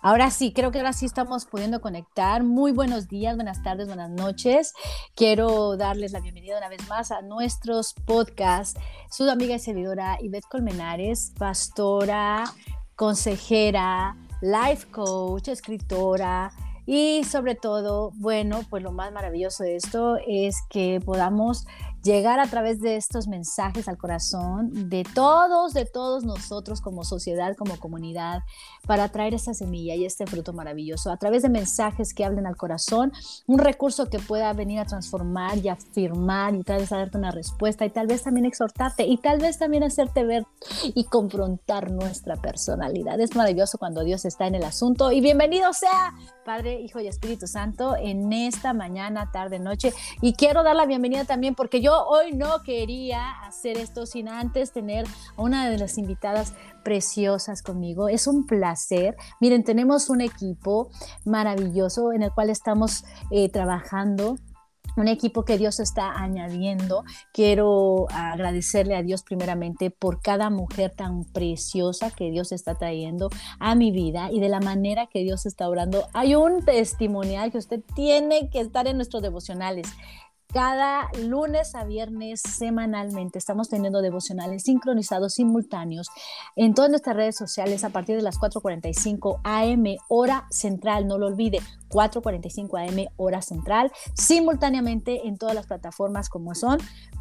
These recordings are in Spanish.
Ahora sí, creo que ahora sí estamos pudiendo conectar. Muy buenos días, buenas tardes, buenas noches. Quiero darles la bienvenida una vez más a nuestros podcasts. Su amiga y servidora Ivette Colmenares, pastora, consejera, life coach, escritora, y sobre todo, bueno, pues lo más maravilloso de esto es que podamos llegar a través de estos mensajes al corazón de todos, de todos nosotros como sociedad, como comunidad, para traer esa semilla y este fruto maravilloso, a través de mensajes que hablen al corazón, un recurso que pueda venir a transformar y afirmar y tal vez a darte una respuesta y tal vez también exhortarte y tal vez también hacerte ver y confrontar nuestra personalidad. Es maravilloso cuando Dios está en el asunto y bienvenido sea Padre, Hijo y Espíritu Santo en esta mañana, tarde, noche. Y quiero dar la bienvenida también porque yo hoy no quería hacer esto sin antes tener a una de las invitadas preciosas conmigo. Es un placer. Miren, tenemos un equipo maravilloso en el cual estamos eh, trabajando un equipo que Dios está añadiendo. Quiero agradecerle a Dios primeramente por cada mujer tan preciosa que Dios está trayendo a mi vida y de la manera que Dios está orando. Hay un testimonial que usted tiene que estar en nuestros devocionales. Cada lunes a viernes semanalmente estamos teniendo devocionales sincronizados simultáneos en todas nuestras redes sociales a partir de las 4.45 am hora central, no lo olvide, 4.45 am hora central, simultáneamente en todas las plataformas como son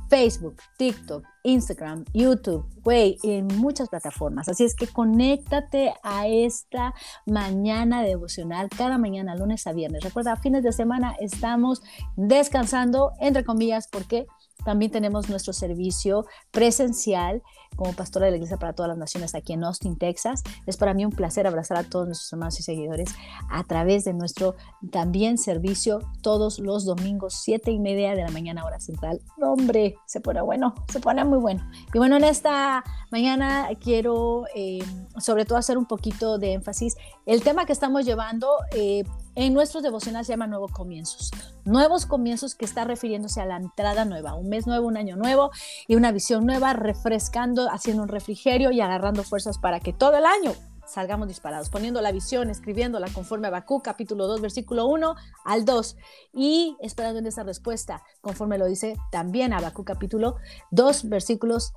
Facebook, TikTok, Instagram, YouTube, güey, en muchas plataformas. Así es que conéctate a esta mañana devocional cada mañana, lunes a viernes. Recuerda, fines de semana estamos descansando, entre comillas, porque también tenemos nuestro servicio presencial como pastora de la Iglesia para todas las Naciones aquí en Austin, Texas. Es para mí un placer abrazar a todos nuestros hermanos y seguidores a través de nuestro también servicio todos los domingos, siete y media de la mañana hora central. hombre, se pone bueno, se pone muy bueno. Y bueno, en esta mañana quiero eh, sobre todo hacer un poquito de énfasis. El tema que estamos llevando... Eh, en nuestros devocionales se llama Nuevos Comienzos. Nuevos Comienzos que está refiriéndose a la entrada nueva, un mes nuevo, un año nuevo y una visión nueva, refrescando, haciendo un refrigerio y agarrando fuerzas para que todo el año salgamos disparados, poniendo la visión, escribiéndola conforme a Bakú, capítulo 2, versículo 1 al 2, y esperando en esa respuesta, conforme lo dice también Bakú, capítulo 2, versículos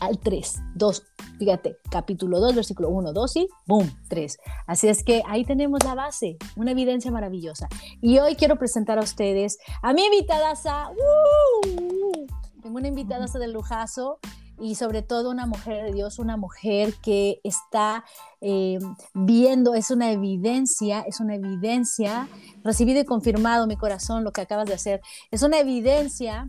al 3, 2, fíjate, capítulo 2, versículo 1, 2 y boom, 3. Así es que ahí tenemos la base, una evidencia maravillosa. Y hoy quiero presentar a ustedes a mi invitada, ¡uh! tengo una invitada del lujazo y sobre todo una mujer de Dios, una mujer que está eh, viendo, es una evidencia, es una evidencia, recibido y confirmado mi corazón lo que acabas de hacer, es una evidencia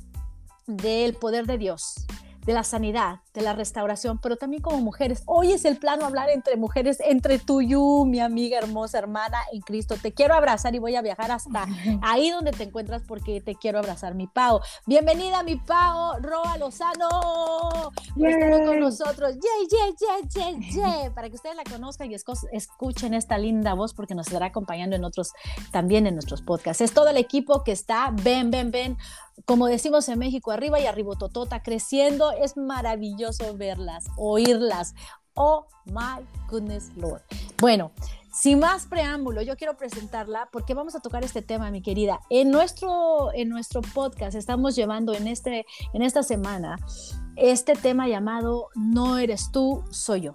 del poder de Dios de la sanidad, de la restauración, pero también como mujeres. Hoy es el plano hablar entre mujeres, entre tú y yo, mi amiga hermosa, hermana en Cristo. Te quiero abrazar y voy a viajar hasta ahí donde te encuentras porque te quiero abrazar, mi Pau. Bienvenida, mi Pau, Roa Lozano. Estuvo con nosotros. Yay, yay, yay. Para que ustedes la conozcan y escuchen esta linda voz porque nos estará acompañando en otros, también en nuestros podcasts. Es todo el equipo que está, ven, ven, ven como decimos en México, arriba y arriba, totota, creciendo. Es maravilloso verlas, oírlas. Oh my goodness, Lord. Bueno, sin más preámbulo, yo quiero presentarla porque vamos a tocar este tema, mi querida. En nuestro, en nuestro podcast estamos llevando en, este, en esta semana este tema llamado No eres tú, soy yo.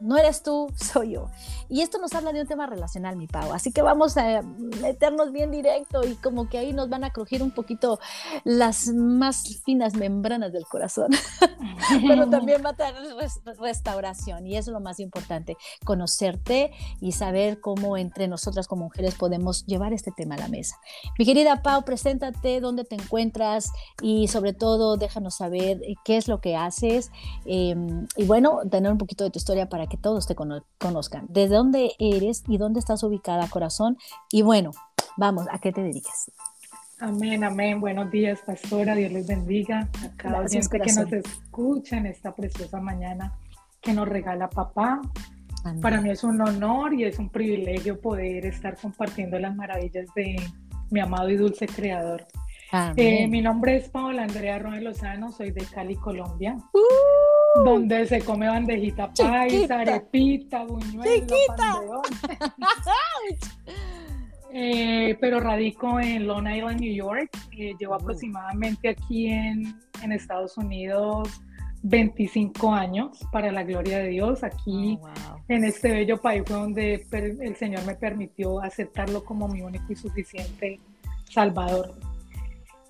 No eres tú, soy yo. Y esto nos habla de un tema relacional, mi Pau. Así que vamos a meternos bien directo y como que ahí nos van a crujir un poquito las más finas membranas del corazón. Pero también va a tener restauración y eso es lo más importante, conocerte y saber cómo entre nosotras como mujeres podemos llevar este tema a la mesa. Mi querida Pau, preséntate, dónde te encuentras y sobre todo déjanos saber qué es lo que haces em, y bueno, tener un poquito de tu historia para que todos te conozcan. ¿Desde dónde eres y dónde estás ubicada, corazón? Y bueno, vamos, ¿a qué te dedicas? Amén, amén. Buenos días, pastora. Dios les bendiga. A cada Gracias, que nos escucha en esta preciosa mañana que nos regala papá. Para mí es un honor y es un privilegio poder estar compartiendo las maravillas de mi amado y dulce creador. Eh, mi nombre es Paola Andrea Roy Lozano, soy de Cali, Colombia. Uh, donde se come bandejita paisa, arepita, buñuelo, eh, pero radico en Long Island, New York. Eh, llevo aproximadamente aquí en, en, Estados Unidos 25 años, para la gloria de Dios. Aquí oh, en este bello país fue donde el Señor me permitió aceptarlo como mi único y suficiente Salvador.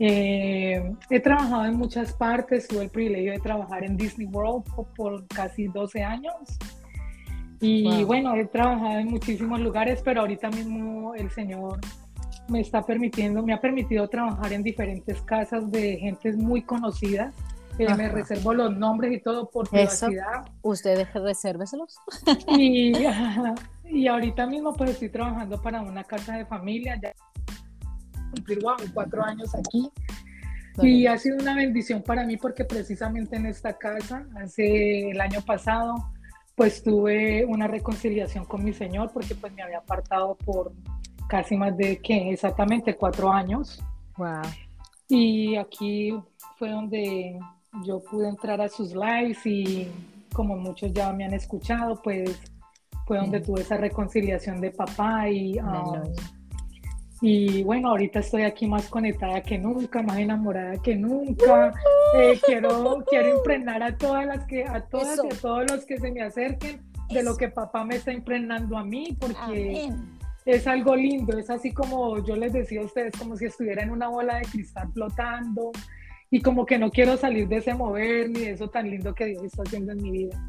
Eh, he trabajado en muchas partes, tuve el privilegio de trabajar en Disney World por, casi 12 años. Y bueno, he trabajado en muchísimos lugares, pero ahorita mismo el Señor me está permitiendo, me ha permitido trabajar en diferentes casas de gentes muy conocidas. Eh, me reservo los nombres y todo por privacidad. Usted resérveselos. Y, y ahorita mismo pues estoy trabajando para una casa de familia. Ya cumplir cuatro años aquí. Y ha sido una bendición para mí porque precisamente en esta casa, hace el año pasado, pues tuve una reconciliación con mi Señor porque pues me había apartado por casi más de, ¿qué? Exactamente cuatro años. Wow. Y aquí fue donde yo pude entrar a sus lives y como muchos ya me han escuchado, pues fue donde tuve esa reconciliación de papá y... Y bueno, ahorita estoy aquí más conectada que nunca, más enamorada que nunca. Eh, quiero, quiero impregnar a todas las que, a todas y a todos los que se me acerquen de lo que papá me está impregnando a mí, porque es algo lindo, es así como yo les decía a ustedes, como si estuviera en una bola de cristal flotando y como que no quiero salir de ese mover ni de eso tan lindo que Dios está haciendo en mi vida.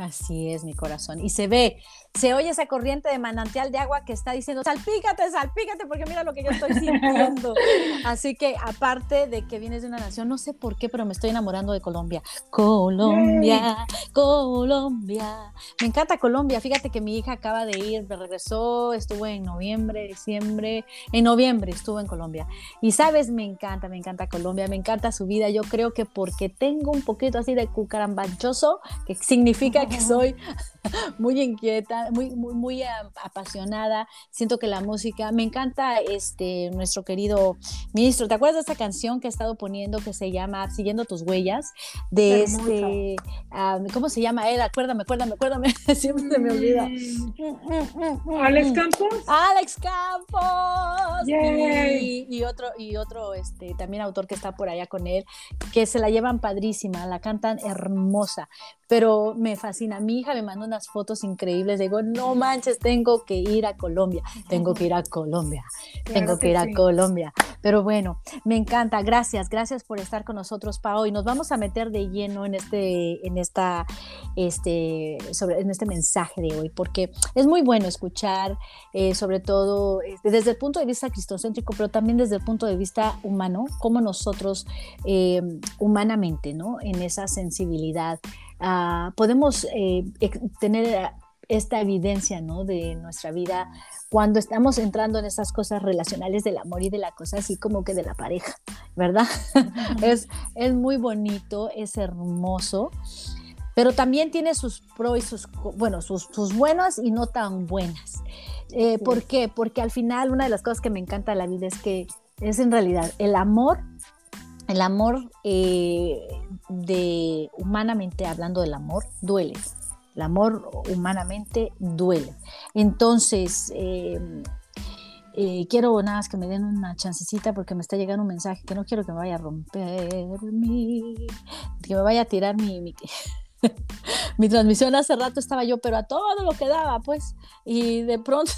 Así es, mi corazón. Y se ve, se oye esa corriente de manantial de agua que está diciendo, salpícate, salpícate, porque mira lo que yo estoy sintiendo. Así que aparte de que vienes de una nación, no sé por qué, pero me estoy enamorando de Colombia. Colombia, Colombia. Me encanta Colombia. Fíjate que mi hija acaba de ir, me regresó, estuvo en noviembre, diciembre, en noviembre estuvo en Colombia. Y sabes, me encanta, me encanta Colombia, me encanta su vida. Yo creo que porque tengo un poquito así de cucarambanchoso, que significa que soy muy inquieta, muy, muy, muy apasionada. Siento que la música, me encanta este, nuestro querido ministro. ¿Te acuerdas de esta canción que he estado poniendo que se llama Siguiendo tus huellas? De este, ¿cómo se llama él? Acuérdame, acuérdame, acuérdame, siempre se me olvida. Mm. Alex Campos. Alex Campos. Y, y, otro, y otro este, también autor que está por allá con él, que se la llevan padrísima, la cantan hermosa, pero me fascina. Mi hija me mandó unas fotos increíbles. Digo, no manches, tengo que ir a Colombia, tengo que ir a Colombia, tengo que, ir a Colombia. Pero bueno, me encanta. Gracias, gracias por estar con nosotros, Pao. Y nos vamos a meter de lleno en este, en esta, este, sobre, en este mensaje de hoy, porque es muy bueno escuchar, eh, sobre todo este, desde el punto de vista cristocéntrico, pero también desde el punto de vista humano, cómo nosotros eh, humanamente, ¿no? En esa sensibilidad Ah, podemos eh, tener esta evidencia ¿no? de nuestra vida cuando estamos entrando en estas cosas relacionales del amor y de la cosa así como que de la pareja, ¿verdad? es, es muy bonito, es hermoso, pero también tiene sus pros y sus, bueno, sus, sus buenas y no tan buenas. Eh, ¿Por qué? Porque al final una de las cosas que me encanta de la vida es que es en realidad el amor el amor, eh, de humanamente hablando del amor, duele. El amor humanamente duele. Entonces, em, eh, quiero nada más que me den una chancecita porque me está llegando un mensaje que no quiero que me vaya a romper mi, que me vaya a tirar mi, mi transmisión. Hace rato estaba yo, pero a todo lo que daba, pues, y de pronto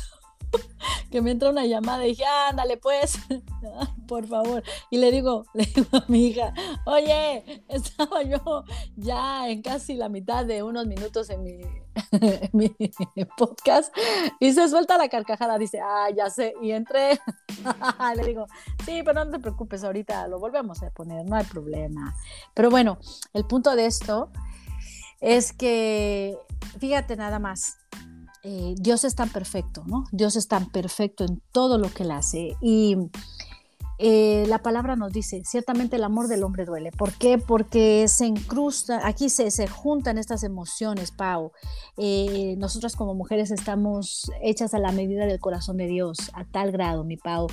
que me entra una llamada y dije, ándale pues, por favor. Y le digo, le digo a mi hija, oye, estaba yo ya en casi la mitad de unos minutos en mi, mi podcast y se suelta la carcajada, dice, ah, ya sé, y entré, le digo, sí, pero no te preocupes, ahorita lo volvemos a poner, no hay problema. Pero bueno, el punto de esto es que, fíjate nada más, eh, Dios es tan perfecto, ¿no? Dios es tan perfecto en todo lo que él hace. Y eh, la palabra nos dice, ciertamente el amor del hombre duele. ¿Por qué? Porque se incrusta, aquí se, se juntan estas emociones, Pau. Eh, nosotras como mujeres estamos hechas a la medida del corazón de Dios, a tal grado, mi Pau,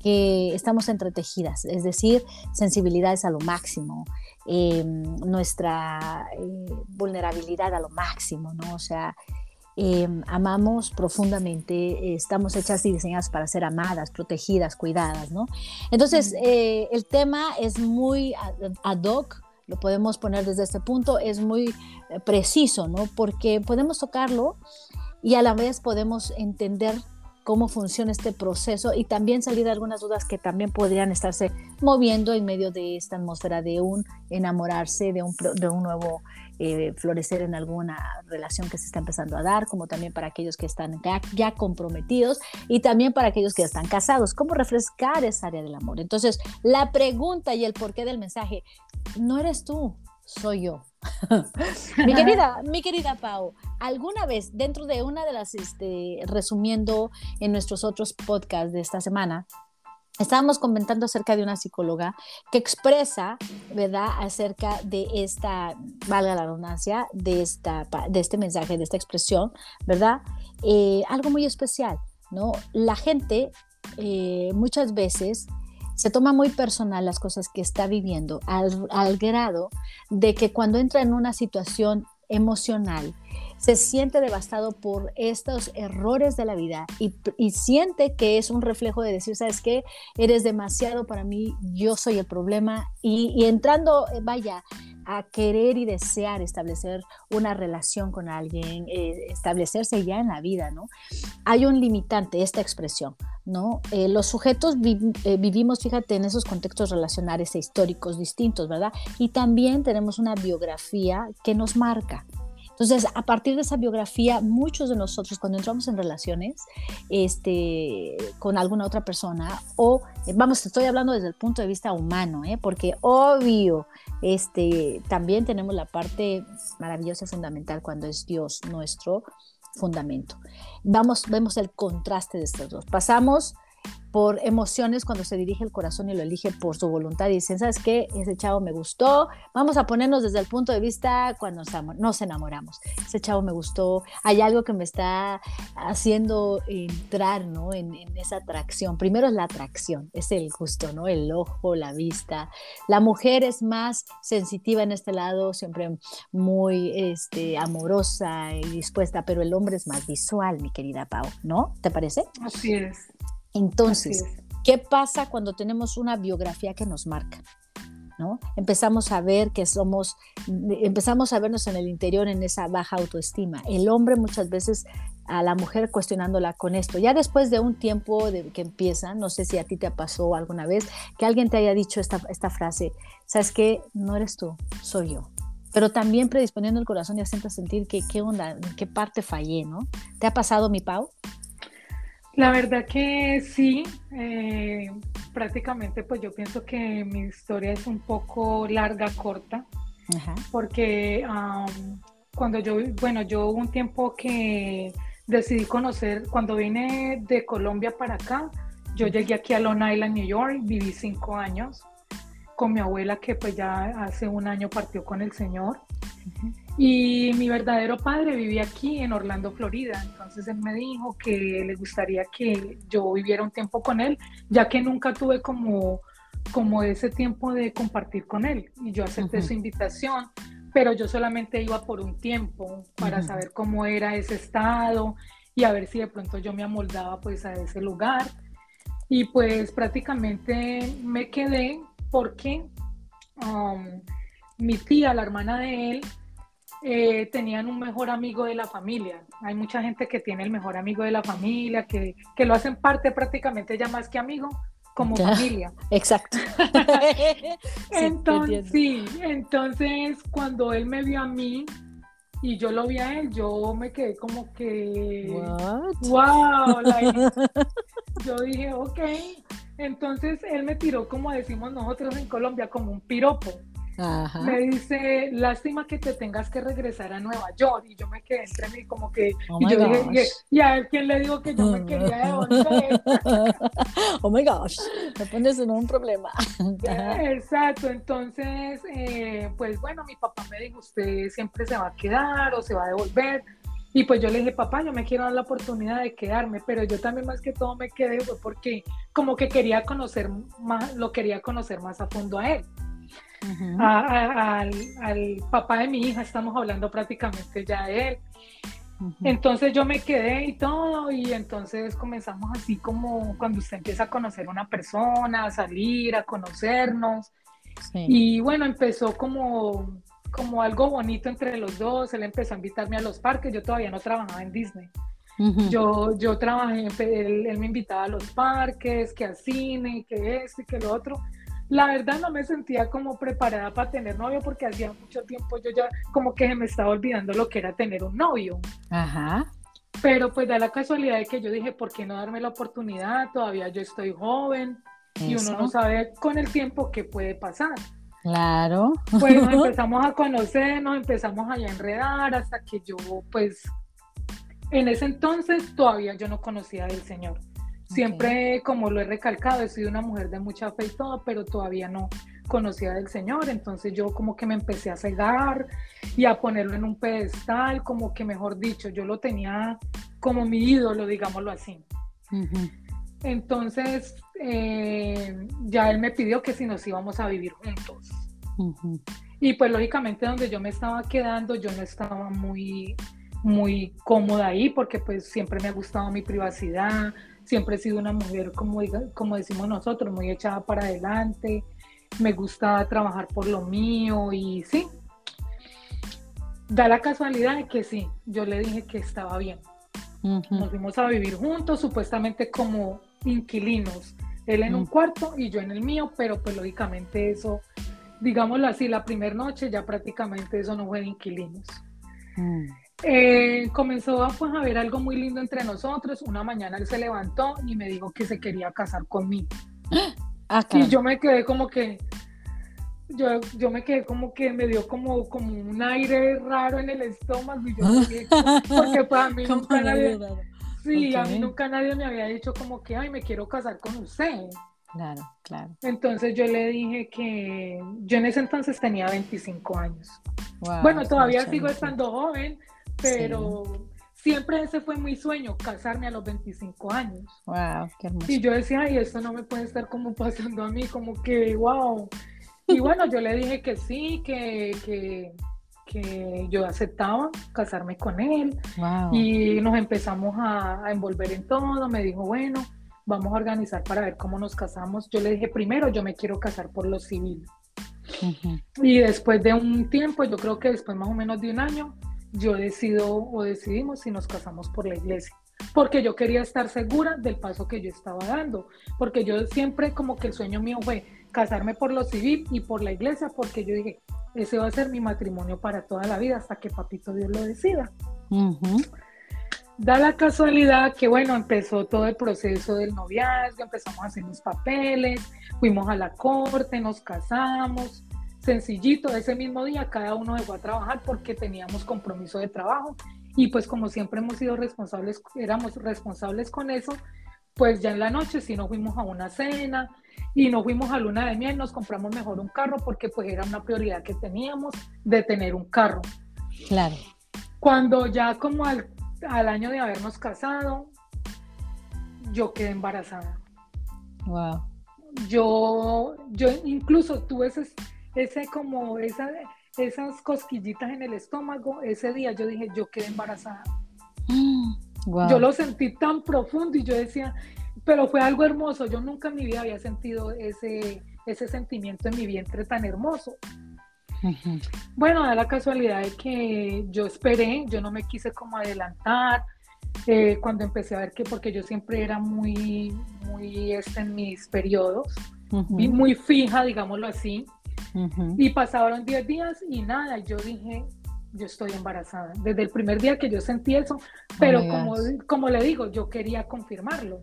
que estamos entretejidas, es decir, sensibilidades a lo máximo, nuestra vulnerabilidad a lo máximo, ¿no? O sea, em, amamos profundamente, estamos hechas y diseñadas para ser amadas, protegidas, cuidadas, ¿no? Entonces, eh, el tema es muy ad hoc, lo podemos poner desde este punto, es muy eh, preciso, ¿no? Porque podemos tocarlo y a la vez podemos entender cómo funciona este proceso y también salir de algunas dudas que también podrían estarse moviendo en medio de esta atmósfera de un enamorarse, de un, de un nuevo eh, florecer en alguna relación que se está empezando a dar, como también para aquellos que están ya, comprometidos y también para aquellos que están casados, cómo refrescar esa área del amor. Entonces, la pregunta y el porqué del mensaje, no eres tú, soy yo. mi querida, mi querida Pau, alguna vez dentro de una de las, este, resumiendo en nuestros otros podcasts de esta semana, estábamos comentando acerca de una psicóloga que expresa, ¿verdad?, acerca de esta, valga la redundancia, de, esta, de este mensaje, de esta expresión, ¿verdad? Eh, algo muy especial, ¿no? La gente eh, muchas veces se toma muy personal las cosas que está viviendo al, grado de que cuando entra en una situación emocional, se siente devastado por estos errores de la vida y, siente que es un reflejo de decir, ¿sabes qué? Eres demasiado para mí, yo soy el problema y, entrando, eh, vaya, a querer y desear establecer una relación con alguien, eh, establecerse ya en la vida, ¿no? Hay un limitante, esta expresión, ¿no? Eh, los sujetos vivimos, fíjate, en esos contextos relacionales e históricos distintos, ¿verdad? Y también tenemos una biografía que nos marca, entonces, a partir de esa biografía, muchos de nosotros cuando entramos en relaciones este, con alguna otra persona, o vamos, estoy hablando desde el punto de vista humano, ¿eh? porque obvio, este, también tenemos la parte maravillosa y fundamental cuando es Dios nuestro fundamento. Vamos, vemos el contraste de estos dos. Pasamos por emociones cuando se dirige el corazón y lo elige por su voluntad y dicen, ¿sabes qué? Ese chavo me gustó. Vamos a ponernos desde el punto de vista cuando nos enamoramos. Ese chavo me gustó. Hay algo que me está haciendo entrar, ¿no? En, esa atracción. Primero es la atracción, es el gusto, ¿no? El ojo, la vista. La mujer es más sensitiva en este lado, siempre muy este, amorosa y dispuesta, pero el hombre es más visual, mi querida Pau, ¿no? ¿Te parece? Así es. Entonces, ¿qué pasa cuando tenemos una biografía que nos marca? ¿no? Empezamos a ver que somos, empezamos a vernos en el interior en esa baja autoestima. El hombre muchas veces a la mujer cuestionándola con esto. Ya después de un tiempo de que empieza, no sé si a ti te pasó alguna vez, que alguien te haya dicho esta, esta frase, ¿sabes qué? No eres tú, soy yo. Pero también predisponiendo el corazón y haciendo sentir que qué onda, en qué parte fallé, ¿no? ¿Te ha pasado, mi Pau? La verdad que sí, eh, prácticamente pues yo pienso que mi historia es un poco larga, corta, porque cuando yo, bueno, yo hubo un tiempo que decidí conocer, cuando vine de Colombia para acá, yo llegué aquí a Long Island, New York, viví cinco años con mi abuela que pues ya hace un año partió con el Señor. Y mi verdadero padre vivía aquí en Orlando, Florida. Entonces él me dijo que le gustaría que yo viviera un tiempo con él, ya que nunca tuve como, como ese tiempo de compartir con él. Y yo acepté su invitación, pero yo solamente iba por un tiempo para saber cómo era ese estado y a ver si de pronto yo me amoldaba pues a ese lugar. Y pues prácticamente me quedé porque um, mi tía, la hermana de él, eh, tenían un mejor amigo de la familia. Hay mucha gente que tiene el mejor amigo de la familia, que, que lo hacen parte prácticamente ya más que amigo, como familia. Exacto. entonces, sí, entonces cuando él me vio a mí y yo lo vi a él, yo me quedé como que, wow, yo dije, ok. Entonces él me tiró, como decimos nosotros en Colombia, como un piropo me dice, lástima que te tengas que regresar a Nueva York. Y yo me quedé entre mí como que, oh y, yo dije, y, a él quien le digo que yo me quería devolver. oh my gosh, me pones en un problema. Exacto, entonces, eh, pues bueno, mi papá me dijo, usted siempre se va a quedar o se va a devolver. Y pues yo le dije, papá, yo me quiero dar la oportunidad de quedarme, pero yo también más que todo me quedé fue porque como que quería conocer más, lo quería conocer más a fondo a él. Al, al, papá de mi hija, estamos hablando prácticamente ya de él. Entonces yo me quedé y todo, y entonces comenzamos así como cuando usted empieza a conocer a una persona, a salir, a conocernos. Y bueno, empezó como, como algo bonito entre los dos, él empezó a invitarme a los parques, yo todavía no trabajaba en Disney. Yo, yo trabajé, él, él, me invitaba a los parques, que al cine, que esto y que lo otro la verdad no me sentía como preparada para tener novio porque hacía mucho tiempo yo ya como que me estaba olvidando lo que era tener un novio. Ajá. Pero pues da la casualidad de que yo dije, ¿por qué no darme la oportunidad? Todavía yo estoy joven y uno no sabe con el tiempo qué puede pasar. Claro. Pues nos empezamos a conocer, nos empezamos a enredar hasta que yo pues en ese entonces todavía yo no conocía del Señor. Siempre, como lo he recalcado, he sido una mujer de mucha fe y todo, pero todavía no conocía del Señor. Entonces yo como que me empecé a cegar y a ponerlo en un pedestal, como que mejor dicho, yo lo tenía como mi ídolo, digámoslo así. Entonces eh, ya él me pidió que si nos íbamos a vivir juntos. Y pues lógicamente donde yo me estaba quedando, yo no estaba muy muy cómoda ahí porque pues siempre me ha gustado mi privacidad, Siempre he sido una mujer, como, como decimos nosotros, muy echada para adelante. Me gusta trabajar por lo mío y sí. Da la casualidad de que sí, yo le dije que estaba bien. Nos fuimos a vivir juntos, supuestamente como inquilinos. Él en un cuarto y yo en el mío, pero pues lógicamente eso, digámoslo así, la primera noche ya prácticamente eso no fue de inquilinos. Mm. Eh, comenzó a, pues, a ver algo muy lindo entre nosotros. Una mañana él se levantó y me dijo que se quería casar conmigo. Ah, y yo me quedé como que, yo, yo me quedé como que me dio como, como un aire raro en el estómago y yo porque para mí nunca nadie, sí, a mí nunca nadie me había dicho como que, ay, me quiero casar con usted. Claro, claro. Entonces yo le dije que yo en ese entonces tenía 25 años. bueno, todavía sigo estando joven, pero siempre ese fue mi sueño, casarme a los 25 años. Wow, qué hermoso. Y yo decía, ay, esto no me puede estar como pasando a mí, como que, wow. Y bueno, yo le dije que sí, que, que, que yo aceptaba casarme con él. Wow. Y nos empezamos a, a envolver en todo. Me dijo, bueno, vamos a organizar para ver cómo nos casamos. Yo le dije, primero, yo me quiero casar por lo civil. Y después de un tiempo, yo creo que después más o menos de un año, yo decido o decidimos si nos casamos por la iglesia, porque yo quería estar segura del paso que yo estaba dando, porque yo siempre como que el sueño mío fue casarme por lo civil y por la iglesia, porque yo dije, ese va a ser mi matrimonio para toda la vida hasta que papito Dios lo decida. Da la casualidad que, bueno, empezó todo el proceso del noviazgo, empezamos a hacer los papeles, fuimos a la corte, nos casamos, sencillito, ese mismo día cada uno dejó a trabajar porque teníamos compromiso de trabajo y pues como siempre hemos sido responsables, éramos responsables con eso, pues ya en la noche si no fuimos a una cena y no fuimos a luna de miel, nos compramos mejor un carro porque pues era una prioridad que teníamos de tener un carro. Claro. Cuando ya como al, al año de habernos casado, yo quedé embarazada. Wow. Yo, yo incluso tuve ese, ese como esa, esas cosquillitas en el estómago, ese día yo dije, yo quedé embarazada. Yo lo sentí tan profundo y yo decía, pero fue algo hermoso, yo nunca en mi vida había sentido ese, ese sentimiento en mi vientre tan hermoso. Bueno, da la casualidad de que yo esperé, yo no me quise como adelantar, eh, cuando empecé a ver que, porque yo siempre era muy, muy este, en mis periodos, muy fija, digámoslo así, y pasaron 10 días y nada, yo dije, yo estoy embarazada. Desde el primer día que yo sentí eso, pero oh como, como le digo, yo quería confirmarlo.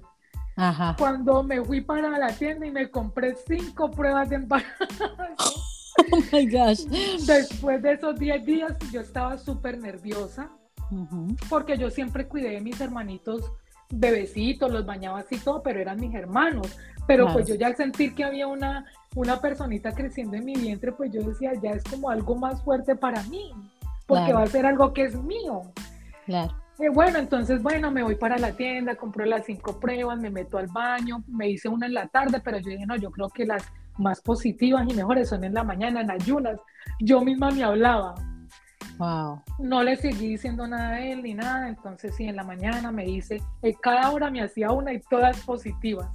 Cuando me fui para la tienda y me compré cinco pruebas de embarazo. Oh my gosh. Después de esos 10 días, yo estaba súper nerviosa porque yo siempre cuidé de mis hermanitos bebecitos, los bañaba así todo, pero eran mis hermanos. Pero pues yo ya al sentir que había una una personita creciendo en mi vientre, pues yo decía, ya es como algo más fuerte para mí, porque va a ser algo que es mío. Claro. Eh, bueno, entonces, bueno, me voy para la tienda, compro las cinco pruebas, me meto al baño, me hice una en la tarde, pero yo dije, no, yo creo que las más positivas y mejores son en la mañana, en ayunas. Yo misma me hablaba. Wow. No le seguí diciendo nada a él ni nada, entonces sí, en la mañana me hice, eh, cada hora me hacía una y todas positivas.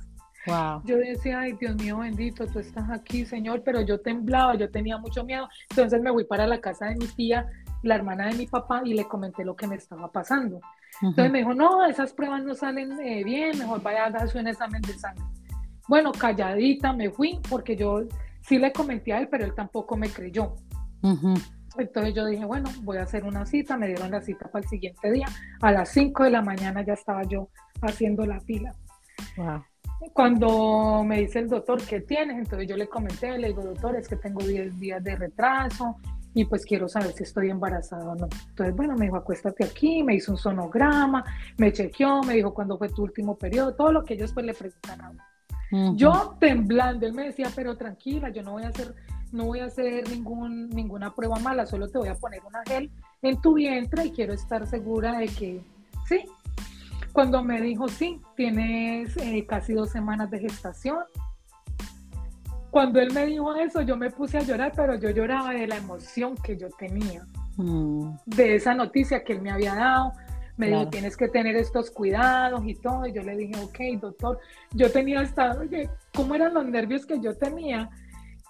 Wow. Yo decía, ay Dios mío bendito, tú estás aquí, Señor, pero yo temblaba, yo tenía mucho miedo. Entonces me voy para la casa de mi tía la hermana de mi papá y le comenté lo que me estaba pasando. Entonces me dijo, no, esas pruebas no salen eh, bien, mejor vaya a hacer un examen de sangre. Bueno, calladita me fui porque yo sí le comenté a él, pero él tampoco me creyó. Entonces yo dije, bueno, voy a hacer una cita, me dieron la cita para el siguiente día. A las 5 de la mañana ya estaba yo haciendo la fila. Cuando me dice el doctor, ¿qué tienes? Entonces yo le comenté, le digo, doctor, es que tengo 10 días de retraso, y pues quiero saber si estoy embarazada o no. Entonces, bueno, me dijo, acuéstate aquí, me hizo un sonograma, me chequeó, me dijo cuándo fue tu último periodo, todo lo que ellos pues le preguntan a uno. Yo temblando, él me decía, pero tranquila, yo no voy a hacer, no voy a hacer ningún, ninguna prueba mala, solo te voy a poner una gel en tu vientre y quiero estar segura de que sí. Cuando me dijo, sí, tienes eh, casi dos semanas de gestación, cuando él me dijo eso, yo me puse a llorar, pero yo lloraba de la emoción que yo tenía, mm. de esa noticia que él me había dado. Me dijo, tienes que tener estos cuidados y todo. Y yo le dije, ok, doctor, yo tenía hasta, ¿cómo eran los nervios que yo tenía?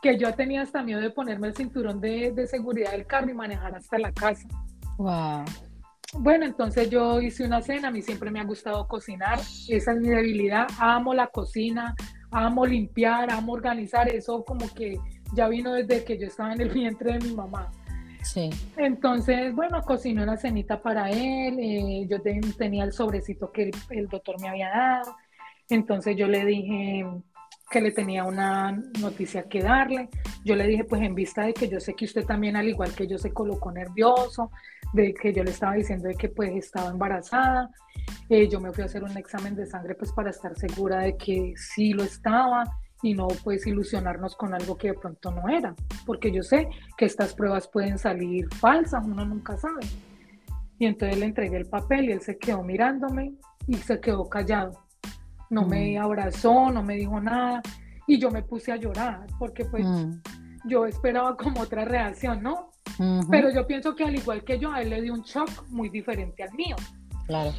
Que yo tenía hasta miedo de ponerme el cinturón de, de seguridad del carro y manejar hasta la casa. Wow. Bueno, entonces yo hice una cena, a mí siempre me ha gustado cocinar, esa es mi debilidad, amo la cocina, amo limpiar, amo organizar, eso como que ya vino desde que yo estaba en el vientre de mi mamá. Sí. Entonces, bueno, cociné una cenita para él, eh, yo tenía el sobrecito que el, doctor me había dado, entonces yo le dije que le tenía una noticia que darle, yo le dije, pues en vista de que yo sé que usted también, al igual que yo, se colocó nervioso, de que yo le estaba diciendo de que pues estaba embarazada, eh, yo me fui a hacer un examen de sangre pues para estar segura de que sí lo estaba y no pues ilusionarnos con algo que de pronto no era, porque yo sé que estas pruebas pueden salir falsas, uno nunca sabe. Y entonces le entregué el papel y él se quedó mirándome y se quedó callado. No me abrazó, no me dijo nada y yo me puse a llorar porque pues mm. yo esperaba como otra reacción, ¿no? Pero yo pienso que al igual que yo, a él le dio un shock muy diferente al mío. Claro.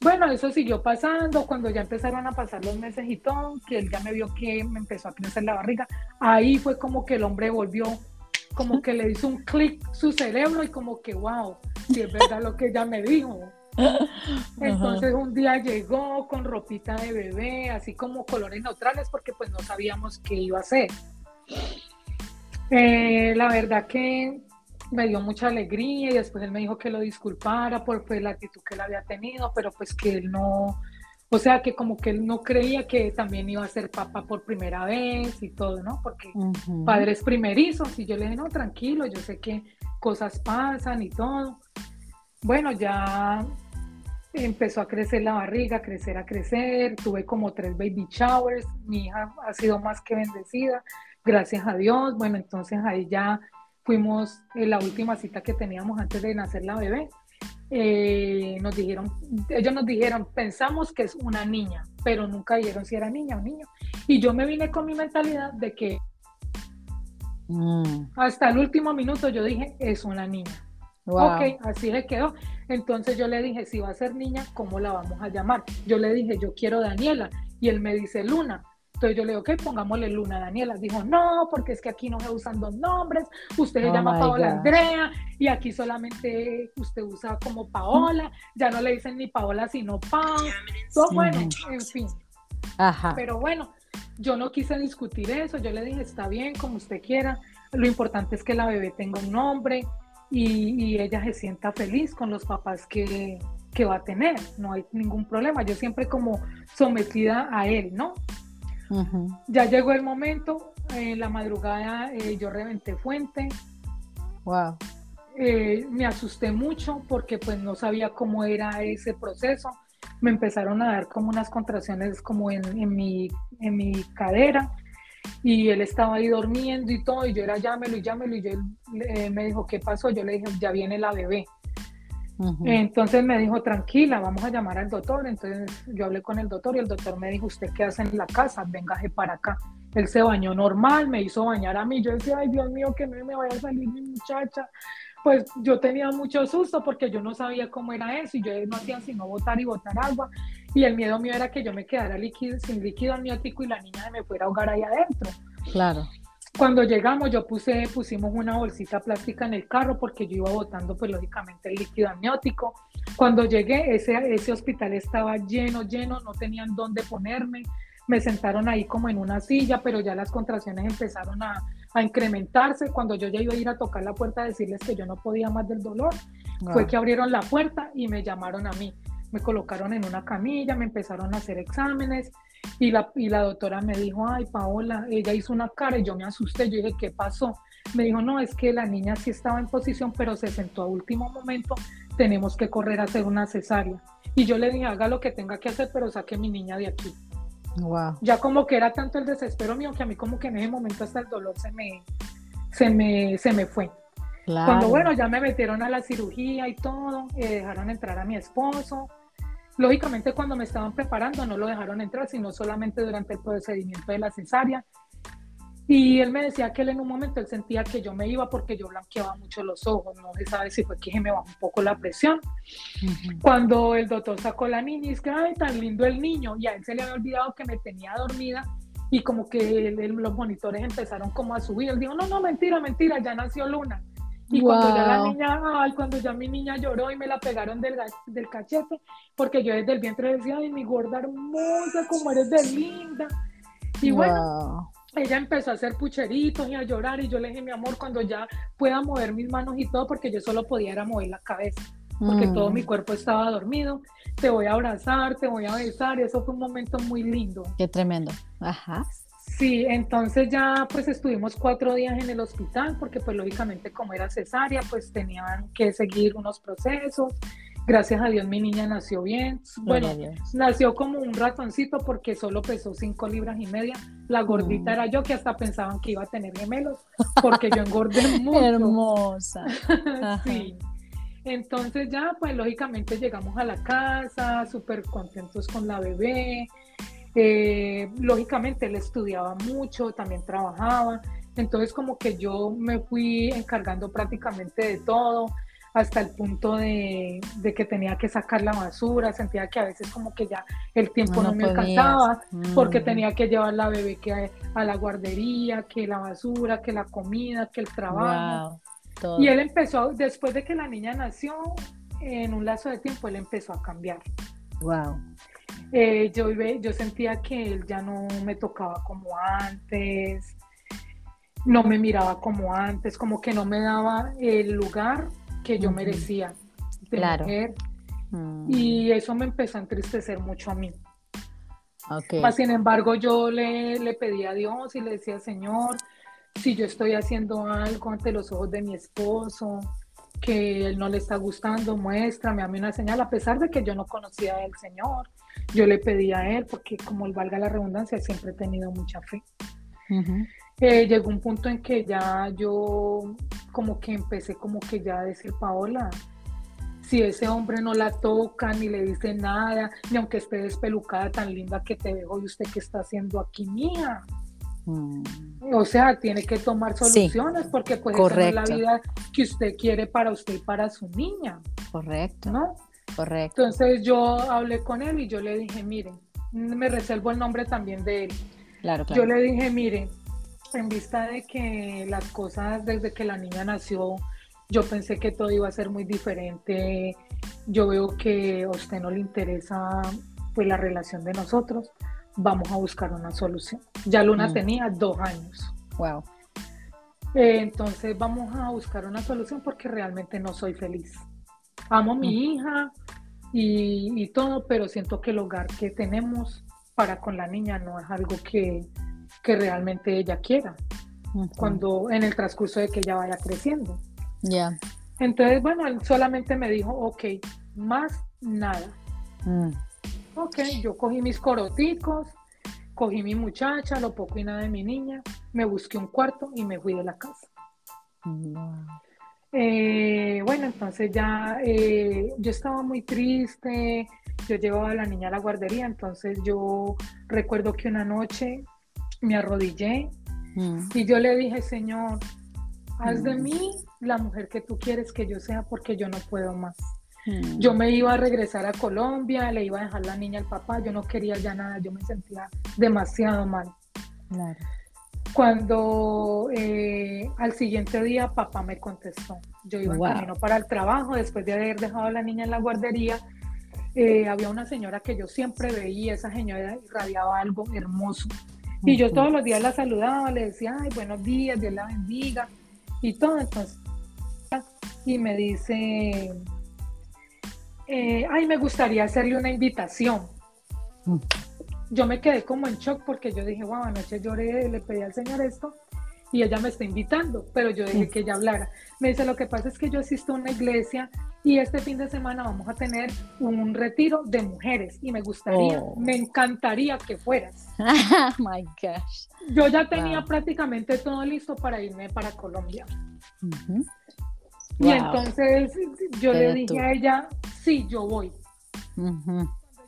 Bueno, eso siguió pasando, cuando ya empezaron a pasar los meses y todo, que él ya me vio que me empezó a crecer la barriga, ahí fue como que el hombre volvió, como que le hizo un clic su cerebro y como que, wow, si es verdad lo que ella me dijo. Entonces un día llegó con ropita de bebé, así como colores neutrales, porque pues no sabíamos qué iba a hacer. Eh, la verdad que me dio mucha alegría y después él me dijo que lo disculpara por pues, la actitud que él había tenido, pero pues que él no, o sea, que como que él no creía que también iba a ser papá por primera vez y todo, ¿no? Porque padres primerizos y yo le dije, no, tranquilo, yo sé que cosas pasan y todo. Bueno, ya empezó a crecer la barriga, a crecer, a crecer, tuve como tres baby showers, mi hija ha sido más que bendecida, gracias a Dios, bueno, entonces ahí ya fuimos en la última cita que teníamos antes de nacer la bebé. Eh, nos dijeron, ellos nos dijeron, pensamos que es una niña, pero nunca dijeron si era niña o niño. Y yo me vine con mi mentalidad de que mm. hasta el último minuto yo dije, es una niña. Ok, así se quedó. Entonces yo le dije, si va a ser niña, ¿cómo la vamos a llamar? Yo le dije, yo quiero Daniela. Y él me dice, Luna. Entonces yo le digo, ok, pongámosle Luna Daniela. Dijo, no, porque es que aquí no se usan dos nombres, usted se oh llama Paola Andrea y aquí solamente usted usa como Paola, ya no le dicen ni Paola sino Pau. Todo bueno, en fin. Ajá. Pero bueno, yo no quise discutir eso, yo le dije, está bien, como usted quiera, lo importante es que la bebé tenga un nombre y, y ella se sienta feliz con los papás que, que va a tener, no hay ningún problema, yo siempre como sometida a él, ¿no? Ya llegó el momento, en la madrugada eh, yo reventé fuente. Wow. Eh, me asusté mucho porque pues no sabía cómo era ese proceso. Me empezaron a dar como unas contracciones como en, mi, en mi cadera y él estaba ahí durmiendo y todo y yo era llámelo y llámelo y yo, eh, me dijo, ¿qué pasó? Yo le dije, ya viene la bebé. Entonces me dijo, tranquila, vamos a llamar al doctor. Entonces yo hablé con el doctor y el doctor me dijo, ¿usted qué hace en la casa? Véngase para acá. Él se bañó normal, me hizo bañar a mí. Yo decía, ay Dios mío, que no me vaya a salir mi muchacha. Pues yo tenía mucho susto porque yo no sabía cómo era eso y yo no hacía sino botar y botar agua. Y el miedo mío era que yo me quedara líquido, sin líquido amniótico y la niña me fuera a ahogar ahí adentro. Claro. Cuando llegamos, yo puse, pusimos una bolsita plástica en el carro porque yo iba botando, pues lógicamente, el líquido amniótico. Cuando llegué, ese, ese hospital estaba lleno, lleno, no tenían dónde ponerme. Me sentaron ahí como en una silla, pero ya las contracciones empezaron a, a incrementarse. Cuando yo ya iba a ir a tocar la puerta a decirles que yo no podía más del dolor, fue que abrieron la puerta y me llamaron a mí. Me colocaron en una camilla, me empezaron a hacer exámenes y la, y la doctora me dijo, ay, Paola, ella hizo una cara y yo me asusté. Yo dije, ¿qué pasó? Me dijo, no, es que la niña sí estaba en posición, pero se sentó a último momento, tenemos que correr a hacer una cesárea. Y yo le dije, haga lo que tenga que hacer, pero saque mi niña de aquí. Wow. Ya como que era tanto el desespero mío que a mí como que en ese momento hasta el dolor se me, se me, se me fue. Cuando bueno, ya me metieron a la cirugía y todo, eh, dejaron entrar a mi esposo, Lógicamente cuando me estaban preparando no lo dejaron entrar, sino solamente durante el procedimiento de la cesárea. Y él me decía que él en un momento él sentía que yo me iba porque yo blanqueaba mucho los ojos, no se sabe si fue que se me bajó un poco la presión. Cuando el doctor sacó la niña es que, ay, tan lindo el niño, y a él se le había olvidado que me tenía dormida y como que los monitores empezaron como a subir, él dijo, no, no, mentira, mentira, ya nació Luna. Y cuando ya la niña, ay, cuando ya mi niña lloró y me la pegaron del, del cachete, porque yo desde el vientre decía, ay, mi gorda hermosa, como eres de linda. Y bueno, ella empezó a hacer pucheritos y a llorar y yo le dije, mi amor, cuando ya pueda mover mis manos y todo, porque yo solo podía era mover la cabeza, porque todo mi mm. cuerpo estaba dormido, te voy a abrazar, te voy a besar, y eso fue un momento muy lindo. Qué tremendo. Ajá. Sí, entonces ya pues estuvimos cuatro días en el hospital porque pues lógicamente como era cesárea pues tenían que seguir unos procesos. Gracias a Dios mi niña nació bien. Bueno, nació como un ratoncito porque solo pesó cinco libras y media. La gordita mm. era yo que hasta pensaban que iba a tener gemelos porque yo engordé mucho. Hermosa. sí. Entonces ya pues lógicamente llegamos a la casa súper contentos con la bebé. Eh, lógicamente él estudiaba mucho, también trabajaba, entonces como que yo me fui encargando prácticamente de todo hasta el punto de, que tenía que sacar la basura, sentía que a veces como que ya el tiempo no, me alcanzaba porque mm. tenía que llevar la bebé que a, la guardería, que la basura, que la comida, que el trabajo. y él empezó, después de que la niña nació, en un lazo de tiempo él empezó a cambiar. Wow. Eh, yo, yo sentía que él ya no me tocaba como antes, no me miraba como antes, como que no me daba el lugar que yo merecía de claro. mujer. Mm. Y eso me empezó a entristecer mucho a mí. Okay. sin embargo, yo le, le pedí a Dios y le decía, Señor, si yo estoy haciendo algo ante los ojos de mi esposo, que él no le está gustando, muéstrame a mí una señal, a pesar de que yo no conocía al Señor, yo le pedí a él, porque como él valga la redundancia, siempre he tenido mucha fe. Eh, llegó un punto en que ya yo como que empecé como que ya a decir, Paola, si ese hombre no la toca, ni le dice nada, ni aunque esté despelucada tan linda que te veo, y usted qué está haciendo aquí, mía. Mm. O sea, tiene que tomar soluciones porque pues esa es la vida que usted quiere para usted y para su niña. Correcto. ¿No? Correcto. Entonces yo hablé con él y yo le dije, miren, me reservo el nombre también de él. Claro, claro. Yo le dije, miren, en vista de que las cosas desde que la niña nació, yo pensé que todo iba a ser muy diferente. Yo veo que a usted no le interesa pues la relación de nosotros vamos a buscar una solución. Ya Luna mm. tenía dos años. Wow. Eh, entonces vamos a buscar una solución porque realmente no soy feliz. Amo a mi mm. hija y, todo, pero siento que el hogar que tenemos para con la niña no es algo que, realmente ella quiera. Cuando en el transcurso de que ella vaya creciendo. Ya. Entonces, bueno, él solamente me dijo, ok, más nada. Mm. Ok, yo cogí mis coroticos, cogí mi muchacha, lo poco y nada de mi niña, me busqué un cuarto y me fui de la casa. Eh, bueno, entonces ya eh, yo estaba muy triste, yo llevaba a la niña a la guardería, entonces yo recuerdo que una noche me arrodillé mm. y yo le dije, Señor, haz de mm. mí la mujer que tú quieres que yo sea porque yo no puedo más. Mm. Yo me iba a regresar a Colombia, le iba a dejar la niña al papá, yo no quería ya nada, yo me sentía demasiado mal. Cuando eh, al siguiente día papá me contestó, yo iba en camino para el trabajo después de haber dejado a la niña en la guardería, eh, había una señora que yo siempre veía, esa señora irradiaba algo hermoso. Y yo todos los días la saludaba, le decía, ay, buenos días, Dios la bendiga, y todo. Entonces, y me dice, eh, ay, me gustaría hacerle una invitación. Yo me quedé como en shock porque yo dije, wow, anoche lloré, le pedí al Señor esto y ella me está invitando, pero yo dije que ella hablara. Me dice, lo que pasa es que yo asisto a una iglesia y este fin de semana vamos a tener un retiro de mujeres y me gustaría, oh. me encantaría que fueras. oh my gosh. Yo ya tenía prácticamente todo listo para irme para Colombia. Y entonces yo le dije a ella, sí, yo voy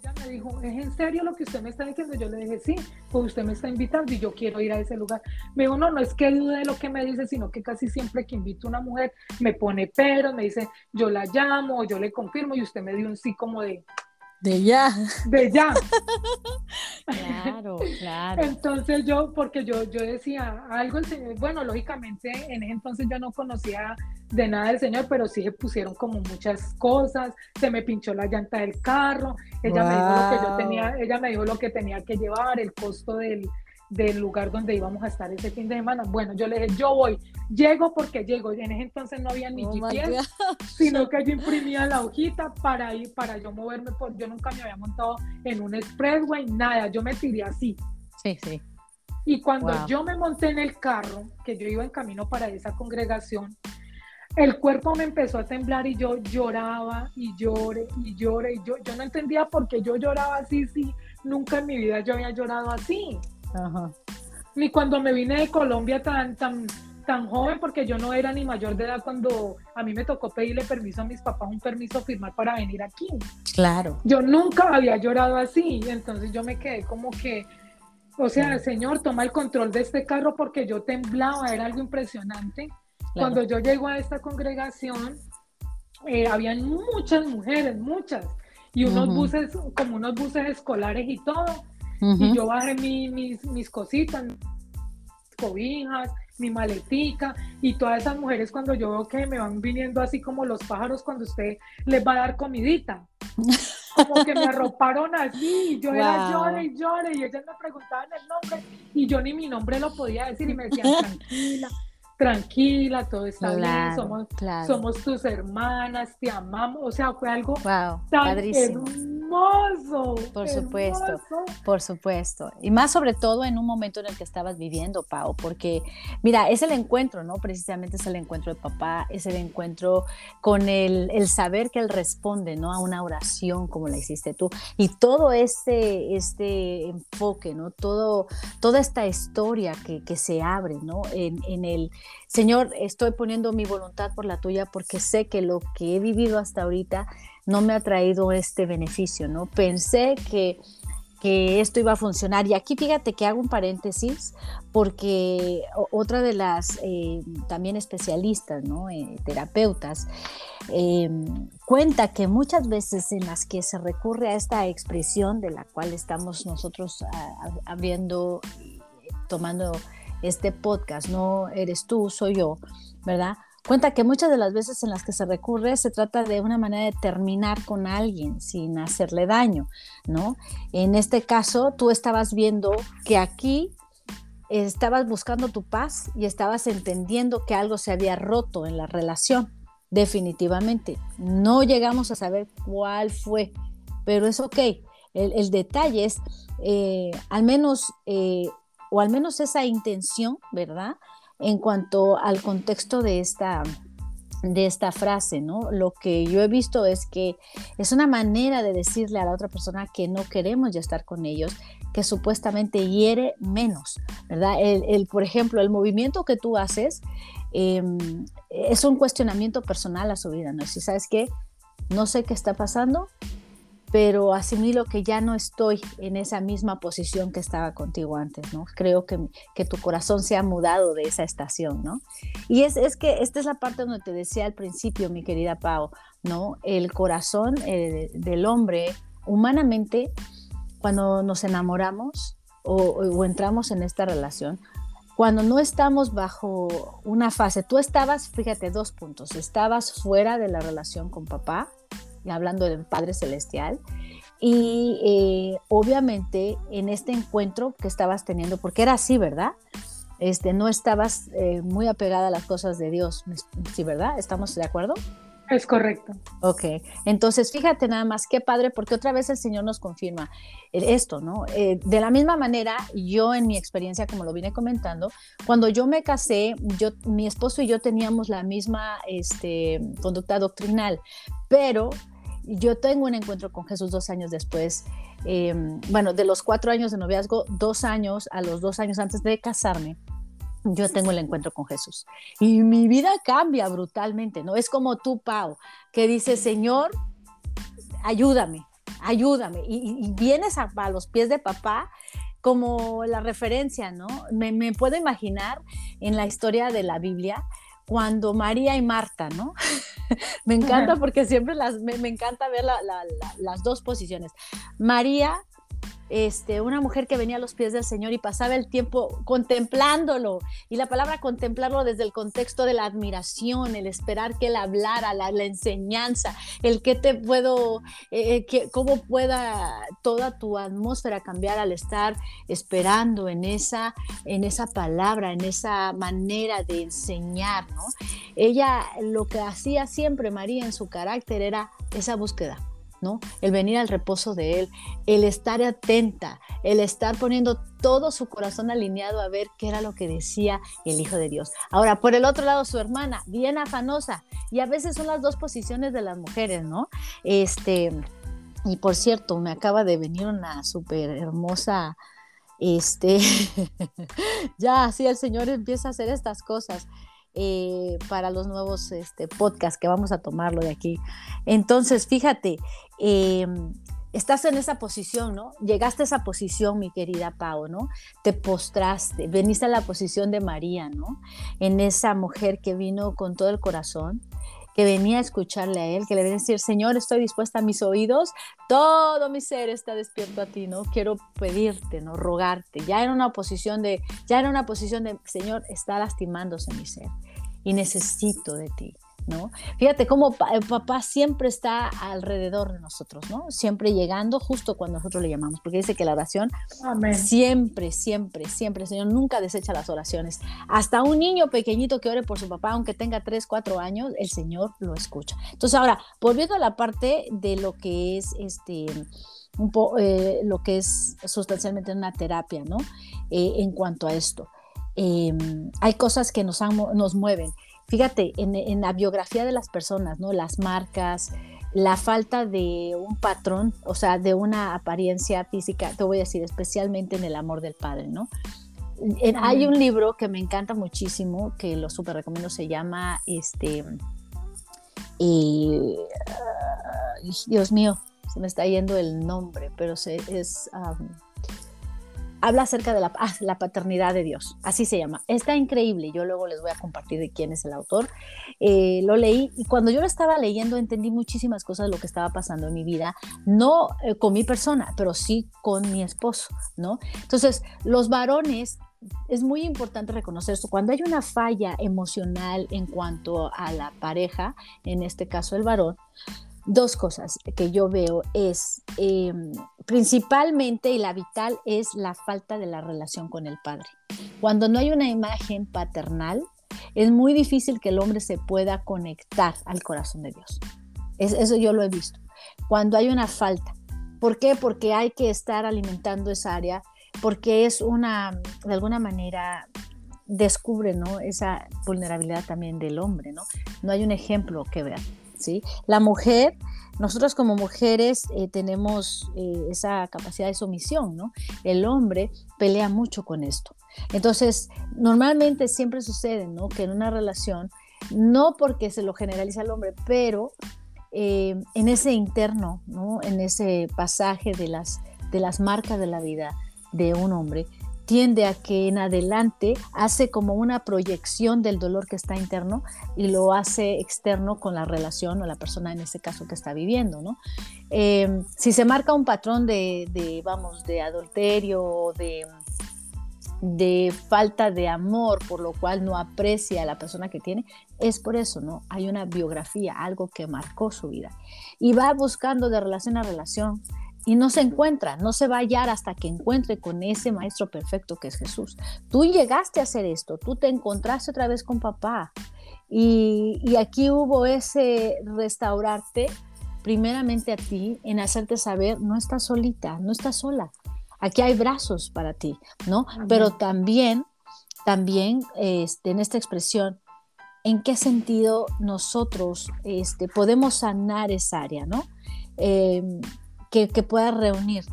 ella me dijo, ¿es en serio lo que usted me está diciendo? Yo le dije, sí, pues usted me está invitando y yo quiero ir a ese lugar. Me dijo, no, no es que dude de lo que me dice, sino que casi siempre que invito a una mujer me pone pero, me dice, yo la llamo, yo le confirmo y usted me dio un sí como de, de ya. De ya. claro, claro. Entonces yo, porque yo, yo decía algo el Señor, bueno, lógicamente en ese entonces yo no conocía de nada del Señor, pero sí se pusieron como muchas cosas, se me pinchó la llanta del carro, ella me dijo lo que yo tenía, ella me dijo lo que tenía que llevar, el costo del, del lugar donde íbamos a estar ese fin de semana. Bueno, yo le dije, yo voy, llego porque llego. En ese entonces no había ni oh GPS, sino que yo imprimía la hojita para ir, para yo moverme, por, yo nunca me había montado en un expressway, nada, yo me tiré así. Sí, sí. Y cuando yo me monté en el carro, que yo iba en camino para esa congregación, el cuerpo me empezó a temblar y yo lloraba y lloré y lloré y yo, yo no entendía por qué yo lloraba así, sí, nunca en mi vida yo había llorado así. Ni cuando me vine de Colombia tan, tan, tan joven, porque yo no era ni mayor de edad cuando a mí me tocó pedirle permiso a mis papás, un permiso firmar para venir aquí. Claro. Yo nunca había llorado así, entonces yo me quedé como que, o sea, Señor, toma el control de este carro porque yo temblaba, era algo impresionante. Cuando yo llego a esta congregación, eh, habían muchas mujeres, muchas, y unos buses, como unos buses escolares y todo. Y yo bajé mis, mis cositas, mis cobijas, mi maletica y todas esas mujeres cuando yo veo que me van viniendo así como los pájaros cuando usted les va a dar comidita. Como que me arroparon así, y yo era llore y llore y ellas me preguntaban el nombre y yo ni mi nombre lo podía decir y me decían tranquila, tranquila, todo está bien, somos, somos tus hermanas, te amamos, o sea, fue algo tan padrísimo. hermoso. Por supuesto, por supuesto. Y más sobre todo en un momento en el que estabas viviendo, Pau, porque mira, es el encuentro, ¿no? Precisamente es el encuentro de papá, es el encuentro con el, el saber que él responde, ¿no? A una oración como la hiciste tú. Y todo este, este enfoque, ¿no? Todo, toda esta historia que, que se abre, ¿no? En, en el Señor, estoy poniendo mi voluntad por la tuya porque sé que lo que he vivido hasta ahorita no me ha traído este beneficio, ¿no? Pensé que, que esto iba a funcionar. Y aquí fíjate que hago un paréntesis porque otra de las eh, también especialistas, ¿no? Eh, terapeutas, em, cuenta que muchas veces en las que se recurre a esta expresión de la cual estamos nosotros ah, abriendo, tomando este podcast, no eres tú, soy yo, ¿verdad? Cuenta que muchas de las veces en las que se recurre se trata de una manera de terminar con alguien sin hacerle daño, ¿no? En este caso, tú estabas viendo que aquí estabas buscando tu paz y estabas entendiendo que algo se había roto en la relación, definitivamente. No llegamos a saber cuál fue, pero es ok. El, detalle es, eh, al menos eh, o al menos esa intención, ¿verdad? En cuanto al contexto de esta, de esta frase, ¿no? Lo que yo he visto es que es una manera de decirle a la otra persona que no queremos ya estar con ellos, que supuestamente hiere menos, ¿verdad? El, por ejemplo, el movimiento que tú haces em, es un cuestionamiento personal a su vida, ¿no? Si sabes qué, no sé qué está pasando, pero asimilo que ya no estoy en esa misma posición que estaba contigo antes, ¿no? Creo que, que tu corazón se ha mudado de esa estación, ¿no? Y es, es, que esta es la parte donde te decía al principio, mi querida Pau, ¿no? El corazón eh, del hombre, humanamente, cuando nos enamoramos o, o entramos en esta relación, cuando no estamos bajo una fase, tú estabas, fíjate, dos puntos, estabas fuera de la relación con papá, hablando del Padre Celestial. Y eh, obviamente en este encuentro que estabas teniendo, porque era así, ¿verdad? Este, no estabas eh, muy apegada a las cosas de Dios, ¿sí, verdad? ¿Estamos de acuerdo? Es correcto. Ok, entonces fíjate nada más, qué padre, porque otra vez el Señor nos confirma esto, ¿no? Eh, de la misma manera, yo en mi experiencia, como lo vine comentando, cuando yo me casé, yo, mi esposo y yo teníamos la misma este, conducta doctrinal, pero yo tengo un encuentro con Jesús dos años después, em, bueno, de los cuatro años de noviazgo, dos años, a los dos años antes de casarme, yo tengo el encuentro con Jesús. Y mi vida cambia brutalmente, ¿no? Es como tú, Pau, que dice, Señor, ayúdame, ayúdame. Y, vienes a, los pies de papá como la referencia, ¿no? Me, me puedo imaginar en la historia de la Biblia cuando María y Marta, ¿no? me encanta porque siempre las, me, encanta ver las dos posiciones. María este, una mujer que venía a los pies del Señor y pasaba el tiempo contemplándolo. Y la palabra contemplarlo desde el contexto de la admiración, el esperar que Él hablara, la, enseñanza, el que te puedo, eh, eh, que, cómo pueda toda tu atmósfera cambiar al estar esperando en esa, en esa palabra, en esa manera de enseñar, ¿no? Ella lo que hacía siempre, María, en su carácter era esa búsqueda ¿no? El venir al reposo de Él, el estar atenta, el estar poniendo todo su corazón alineado a ver qué era lo que decía el Hijo de Dios. Ahora, por el otro lado, su hermana, bien afanosa, y a veces son las dos posiciones de las mujeres, ¿no? Este, y por cierto, me acaba de venir una súper hermosa, este, ya, así el Señor empieza a hacer estas cosas. Eh, para los nuevos este, podcasts que vamos a tomarlo de aquí. Entonces, fíjate, em, estás en esa posición, ¿no? Llegaste a esa posición, mi querida Pau, ¿no? Te postraste, veniste a la posición de María, ¿no? En esa mujer que vino con todo el corazón, que venía a escucharle a él, que le venía a decir, Señor, estoy dispuesta a mis oídos, todo mi ser está despierto a ti, ¿no? Quiero pedirte, ¿no? Rogarte. Ya en una posición de, ya en una posición de, Señor, está lastimándose mi ser y necesito de ti. ¿No? Fíjate cómo el papá siempre está alrededor de nosotros, ¿no? Siempre llegando justo cuando nosotros le llamamos, porque dice que la oración siempre, siempre, siempre, el Señor nunca desecha las oraciones. Hasta un niño pequeñito que ore por su papá, aunque tenga 3, 4 años, el Señor lo escucha. Entonces ahora, volviendo a la parte de lo que es este... Un eh, lo que es sustancialmente una terapia, ¿no? Eh, en cuanto a esto. Em, hay cosas que nos, nos mueven fíjate, en, la biografía de las personas, ¿no? Las marcas, la falta de un patrón, o sea, de una apariencia física, te voy a decir, especialmente en el amor del padre, ¿no? hay un libro que me encanta muchísimo, que lo súper recomiendo, se llama, este, Dios mío, se me está yendo el nombre, pero se, es habla acerca de ah, la, paternidad de Dios, así se llama. Está increíble, yo luego les voy a compartir de quién es el autor. Eh, lo leí y cuando yo lo estaba leyendo entendí muchísimas cosas de lo que estaba pasando en mi vida, no eh, con mi persona, pero sí con mi esposo, ¿no? Entonces, los varones es muy importante reconocer esto. Cuando hay una falla emocional en cuanto a la pareja, en este caso el varón, dos cosas que yo veo es em, principalmente y la vital es la falta de la relación con el padre. Cuando no hay una imagen paternal, es muy difícil que el hombre se pueda conectar al corazón de Dios. eso yo lo he visto. Cuando hay una falta. ¿Por qué? Porque hay que estar alimentando esa área, porque es una, de alguna manera, descubre ¿no? esa vulnerabilidad también del hombre, ¿no? No hay un ejemplo que ver. La mujer, nosotros como mujeres eh, tenemos eh, esa capacidad de sumisión, ¿no? El hombre pelea mucho con esto. Entonces, normalmente siempre sucede, ¿no? Que en una relación, no porque se lo generaliza al hombre, pero eh, en ese interno, ¿no? En ese pasaje de las, de las marcas de la vida de un hombre, tiende a que en adelante hace como una proyección del dolor que está interno y lo hace externo con la relación o la persona en ese caso que está viviendo, ¿no? Eh, si se marca un patrón de, vamos, de adulterio de, de falta de amor, por lo cual no aprecia a la persona que tiene, es por eso, ¿no? Hay una biografía, algo que marcó su vida. Y va buscando de relación a relación y no se encuentra, no se va a hallar hasta que encuentre con ese maestro perfecto que es Jesús. Tú llegaste a hacer esto, tú te encontraste otra vez con papá y, aquí hubo ese restaurarte primeramente a ti en hacerte saber, no estás solita, no estás sola, aquí hay brazos para ti, ¿no? Pero también, también este, en esta expresión, ¿en qué sentido nosotros este, podemos sanar esa área, ¿no? Em, que, pueda reunir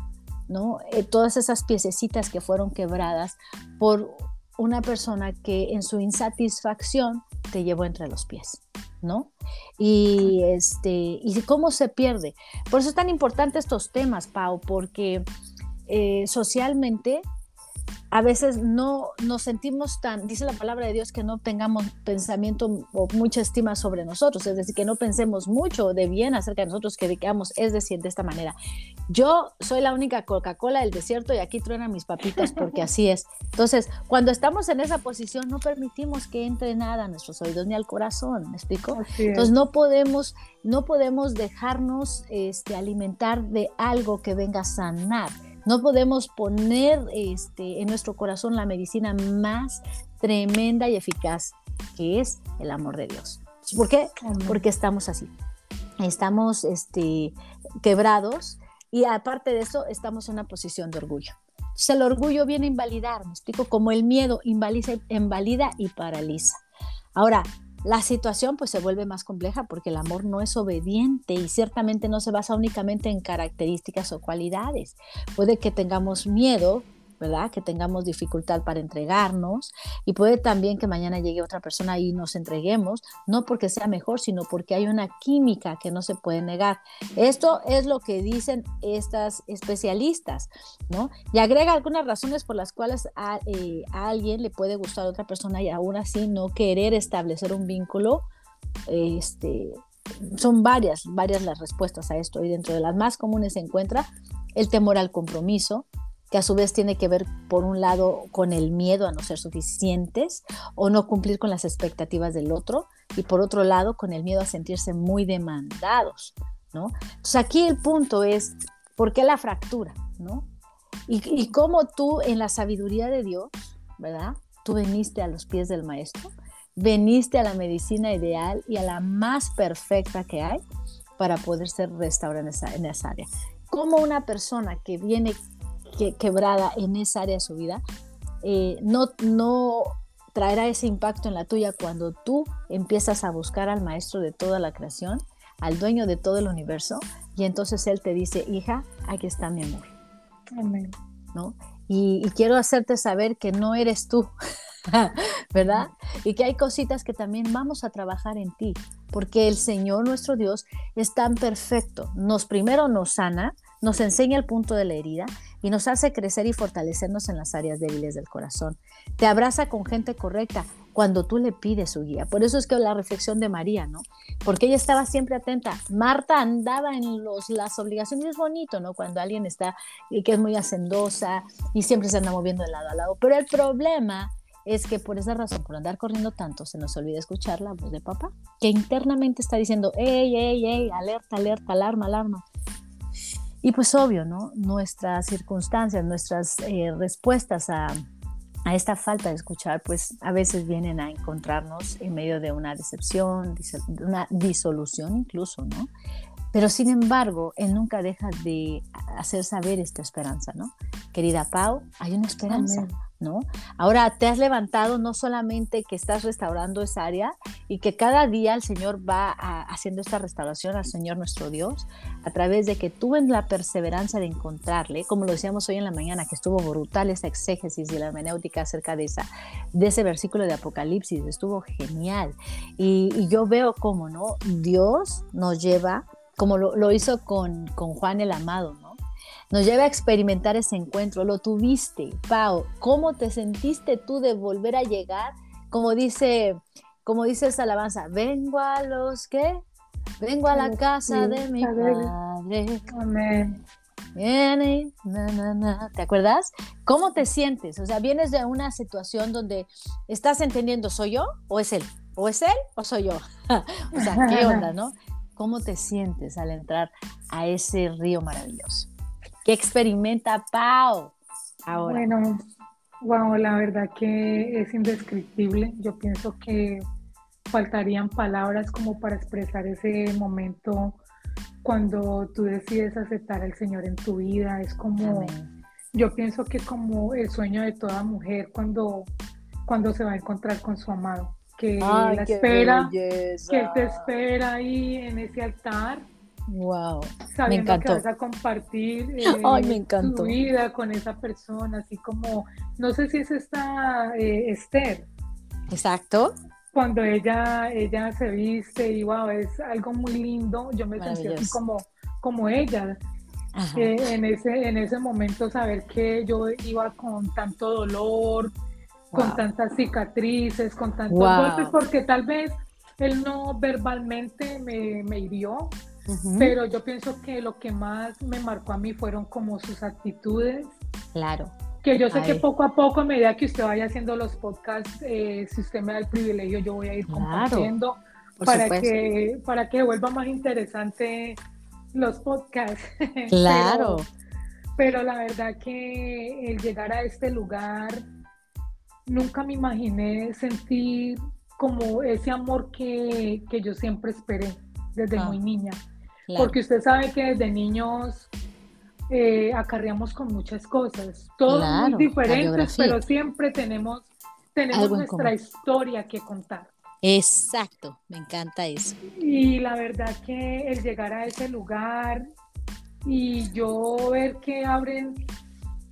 ¿no? Eh, todas esas piececitas que fueron quebradas por una persona que en su insatisfacción te llevó entre los pies, ¿no? Y, este, y cómo se pierde. Por eso es tan importante estos temas, Pau, porque eh, socialmente a veces no nos sentimos tan, dice la palabra de Dios, que no tengamos pensamiento o mucha estima sobre nosotros, es decir, que no pensemos mucho de bien acerca de nosotros, que digamos, es decir, de esta manera, yo soy la única Coca-Cola del desierto y aquí truenan mis papitas porque así es. Entonces, cuando estamos en esa posición, no permitimos que entre nada a nuestros oídos ni al corazón, ¿me explico? Entonces, no podemos, no podemos dejarnos este, alimentar de algo que venga a sanar no podemos poner este, en nuestro corazón la medicina más tremenda y eficaz, que es el amor de Dios. ¿Por qué? Porque estamos así. Estamos este, quebrados y aparte de eso estamos en una posición de orgullo. Entonces el orgullo viene a invalidar, me explico, como el miedo invalida y paraliza. Ahora, la situación pues se vuelve más compleja porque el amor no es obediente y ciertamente no se basa únicamente en características o cualidades. Puede que tengamos miedo ¿verdad? Que tengamos dificultad para entregarnos y puede también que mañana llegue otra persona y nos entreguemos, no porque sea mejor, sino porque hay una química que no se puede negar. Esto es lo que dicen estas especialistas, ¿no? Y agrega algunas razones por las cuales a, eh, alguien le puede gustar a otra persona y aún así no querer establecer un vínculo, este, son varias, varias las respuestas a esto y dentro de las más comunes se encuentra el temor al compromiso, que a su vez tiene que ver, por un lado, con el miedo a no ser suficientes o no cumplir con las expectativas del otro, y por otro lado, con el miedo a sentirse muy demandados, ¿no? Entonces aquí el punto es, ¿por qué la fractura, ¿no? Y, cómo tú, en la sabiduría de Dios, ¿verdad? Tú veniste a los pies del maestro, veniste a la medicina ideal y a la más perfecta que hay para poder ser restaurada en esa, en esa área. Como una persona que viene quebrada en esa área de su vida, eh, no, no traerá ese impacto en la tuya cuando tú empiezas a buscar al maestro de toda la creación, al dueño de todo el universo, y entonces él te dice, hija, aquí está mi amor. Amén. ¿No? Y, y quiero hacerte saber que no eres tú, ¿verdad? Y que hay cositas que también vamos a trabajar en ti, porque el Señor nuestro Dios es tan perfecto. Nos primero nos sana, nos enseña el punto de la herida y nos hace crecer y fortalecernos en las áreas débiles del corazón. Te abraza con gente correcta cuando tú le pides su guía. Por eso es que la reflexión de María, ¿no? Porque ella estaba siempre atenta. Marta andaba en los, las obligaciones, es bonito, ¿no? Cuando alguien está y que es muy hacendosa y siempre se anda moviendo de lado a lado. Pero el problema es que por esa razón, por andar corriendo tanto, se nos olvida escuchar la voz de papá, que internamente está diciendo, ey, ey, ey, alerta, alerta, alarma, alarma. Y pues obvio, ¿no? Nuestras circunstancias, nuestras eh, respuestas a, a, esta falta de escuchar, pues a veces vienen a encontrarnos en medio de una decepción, de una disolución incluso, ¿no? Pero sin embargo, Él nunca deja de hacer saber esta esperanza, ¿no? Querida Pau, hay una esperanza. ¿no? Ahora te has levantado no solamente que estás restaurando esa área y que cada día el Señor va haciendo esta restauración al Señor nuestro Dios a través de que tú en la perseverancia de encontrarle, como lo decíamos hoy en la mañana, que estuvo brutal esa exégesis y la hermenéutica acerca de, esa, de ese versículo de Apocalipsis, estuvo genial. Y, yo veo cómo, ¿no? Dios nos lleva, como lo, lo hizo con, con Juan el Amado, ¿no? nos lleva a experimentar ese encuentro. Lo tuviste, Pau. ¿Cómo te sentiste tú de volver a llegar? Como dice, como dice esa alabanza, vengo a los que, vengo a la casa de mi padre. Amén. Viene, ¿te acuerdas? ¿Cómo te sientes? O sea, vienes de una situación donde estás entendiendo, ¿soy yo o es él? ¿O es él o soy yo? o sea, ¿qué onda, no? ¿Cómo te sientes al entrar a ese río maravilloso? ¿Qué experimenta Pau ahora? Bueno, wow, la verdad que es indescriptible. Yo pienso que faltarían palabras como para expresar ese momento cuando tú decides aceptar al Señor en tu vida. Es como, yo pienso que como el sueño de toda mujer cuando, cuando se va a encontrar con su amado, que la espera, que él te espera ahí en ese altar Wow. Sabiendo me encantó. que vas a compartir eh, tu vida con esa persona, así como, no sé si es esta eh, Esther. Exacto. Cuando ella, ella se viste y wow, es algo muy lindo. Yo me sentí así como, como ella. Eh, en, ese, en ese momento saber que yo iba con tanto dolor, con tantas cicatrices, con tantos golpes, porque tal vez él no verbalmente me, me hirió, pero yo pienso que lo que más me marcó a mí fueron como sus actitudes. Claro. Que yo sé que poco a poco, a medida que usted vaya haciendo los podcasts, eh, si usted me da el privilegio, yo voy a ir compartiendo para que, para que vuelva más interesante los podcasts. Claro. pero, la verdad que el llegar a este lugar, nunca me imaginé sentir como ese amor que, que yo siempre esperé desde ah. muy niña. Porque usted sabe que desde niños eh, acarreamos con muchas cosas, todos muy diferentes, pero siempre tenemos, tenemos nuestra historia que contar. Exacto, me encanta eso. Y la verdad que el llegar a ese lugar y yo ver que abren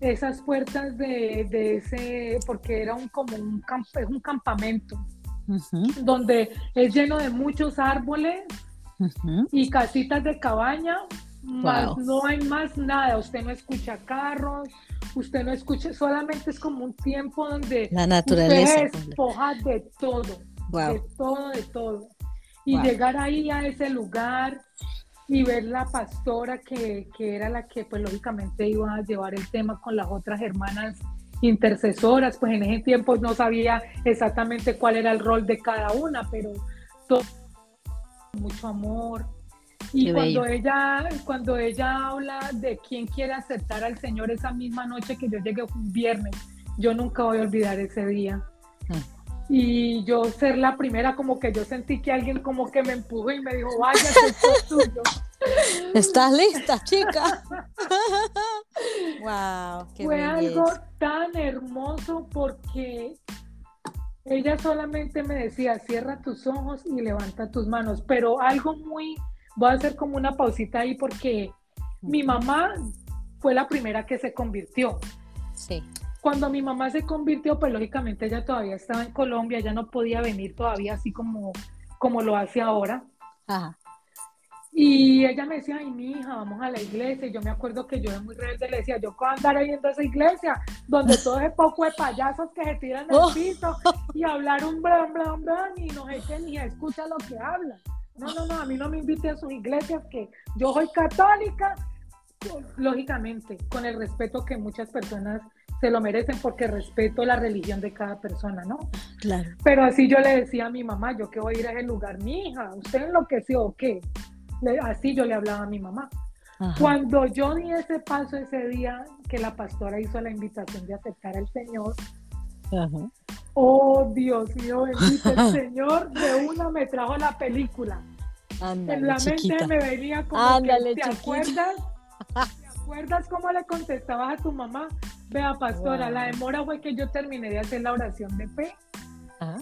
esas puertas de, ese, porque era un, como un, es un campamento, donde es lleno de muchos árboles y casitas de cabaña, más no hay más nada. Usted no escucha carros, usted no escucha, solamente es como un tiempo donde la naturaleza usted despoja de todo, de todo, de todo. Y llegar ahí a ese lugar y ver la pastora que, que, era la que pues lógicamente iba a llevar el tema con las otras hermanas intercesoras, pues en ese tiempo no sabía exactamente cuál era el rol de cada una, pero todo mucho amor. Y cuando ella, cuando ella habla de quién quiere aceptar al Señor esa misma noche que yo llegué un viernes, yo nunca voy a olvidar ese día. Y yo ser la primera, como que yo sentí que alguien como que me empujó y me dijo, vaya, esto es tuyo. ¿Estás lista, chica? wow, Fue algo tan hermoso porque ella solamente me decía, cierra tus ojos y levanta tus manos, pero algo muy, voy a hacer como una pausita ahí porque mi mamá fue la primera que se convirtió. Sí. Cuando mi mamá se convirtió, pues lógicamente ella todavía estaba en Colombia, ella no podía venir todavía así como, como lo hace ahora. Ajá. Y ella me decía, ay, mi hija, vamos a la iglesia. Y yo me acuerdo que yo era muy rebelde, le decía, yo puedo andar ahí en esa iglesia, donde todo ese poco de payasos que se tiran al oh. piso y hablar un blan, blan, blan, y no sé qué, ni escucha lo que hablan. No, no, no, a mí no me invite a sus iglesias, que yo soy católica, lógicamente, con el respeto que muchas personas se lo merecen porque respeto la religión de cada persona, ¿no? Claro. Pero así yo le decía a mi mamá, yo que voy a ir a ese lugar, mi hija, ¿usted enloqueció o qué? así yo le hablaba a mi mamá. Cuando yo di ese paso ese día que la pastora hizo la invitación de aceptar al Señor, oh Dios mío, bendito el Señor, de una me trajo la película. en la mente me venía como que, ¿te acuerdas? ¿Te acuerdas cómo le contestabas a tu mamá? Vea, pastora, la demora fue que yo terminé de hacer la oración de fe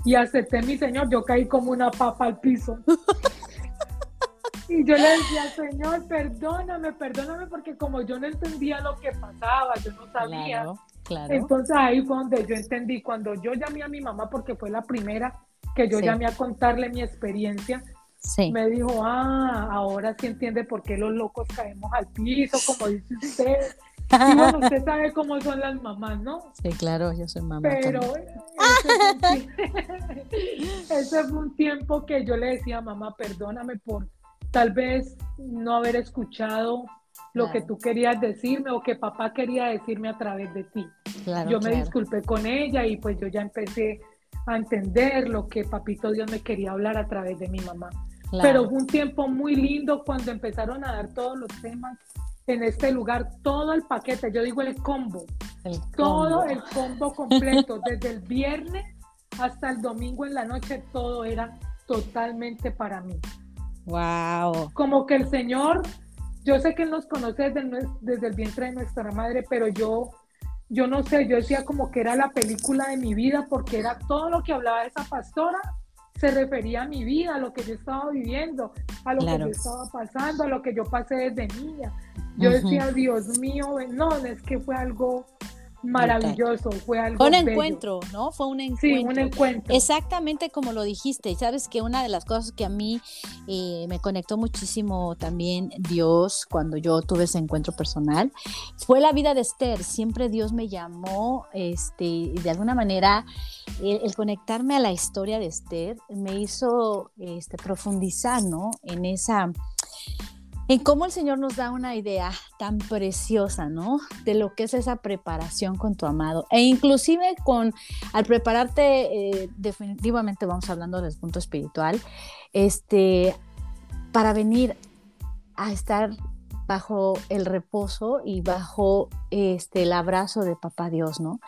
y acepté mi Señor, yo caí como una papa al piso. y yo le decía, Señor, perdóname, perdóname, porque como yo no entendía lo que pasaba, yo no sabía. Entonces ahí fue donde yo entendí, cuando yo llamé a mi mamá, porque fue la primera que yo llamé a contarle mi experiencia, me dijo, ah, ahora sí entiende por qué los locos caemos al piso, como dice usted. Y bueno, usted sabe cómo son las mamás, ¿no? Sí, claro, yo soy mamá. Pero ese fue, un tiempo que yo le decía, mamá, perdóname por tal vez no haber escuchado lo que tú querías decirme o que papá quería decirme a través de ti. yo me disculpé con ella y pues yo ya empecé a entender lo que papito Dios me quería hablar a través de mi mamá. Pero fue un tiempo muy lindo cuando empezaron a dar todos los temas en este lugar, todo el paquete, yo digo el combo, todo el combo completo, desde el viernes hasta el domingo en la noche, todo era totalmente para mí. Wow. Como que el Señor, yo sé que Él nos conoce desde, desde el vientre de nuestra madre, pero yo, yo no sé, yo decía como que era la película de mi vida porque era todo lo que hablaba esa pastora, se refería a mi vida, a lo que yo estaba viviendo, a lo que yo estaba pasando, a lo que yo pasé desde niña. Yo decía, Dios mío, no, es que fue algo maravilloso, fue algo. Fue un encuentro, ¿no? Fue un encuentro. Sí, un encuentro. Exactamente como lo dijiste. Sabes que una de las cosas que a mí eh, me conectó muchísimo también Dios cuando yo tuve ese encuentro personal fue la vida de Esther. Siempre Dios me llamó, este, de alguna manera, el, conectarme a la historia de Esther me hizo este, profundizar, ¿no? En esa en cómo el Señor nos da una idea tan preciosa, ¿no? De lo que es esa preparación con tu amado. E inclusive con, al prepararte, eh, definitivamente vamos hablando del punto espiritual, este, para venir a estar bajo el reposo y bajo este, el abrazo de Papá Dios, ¿no?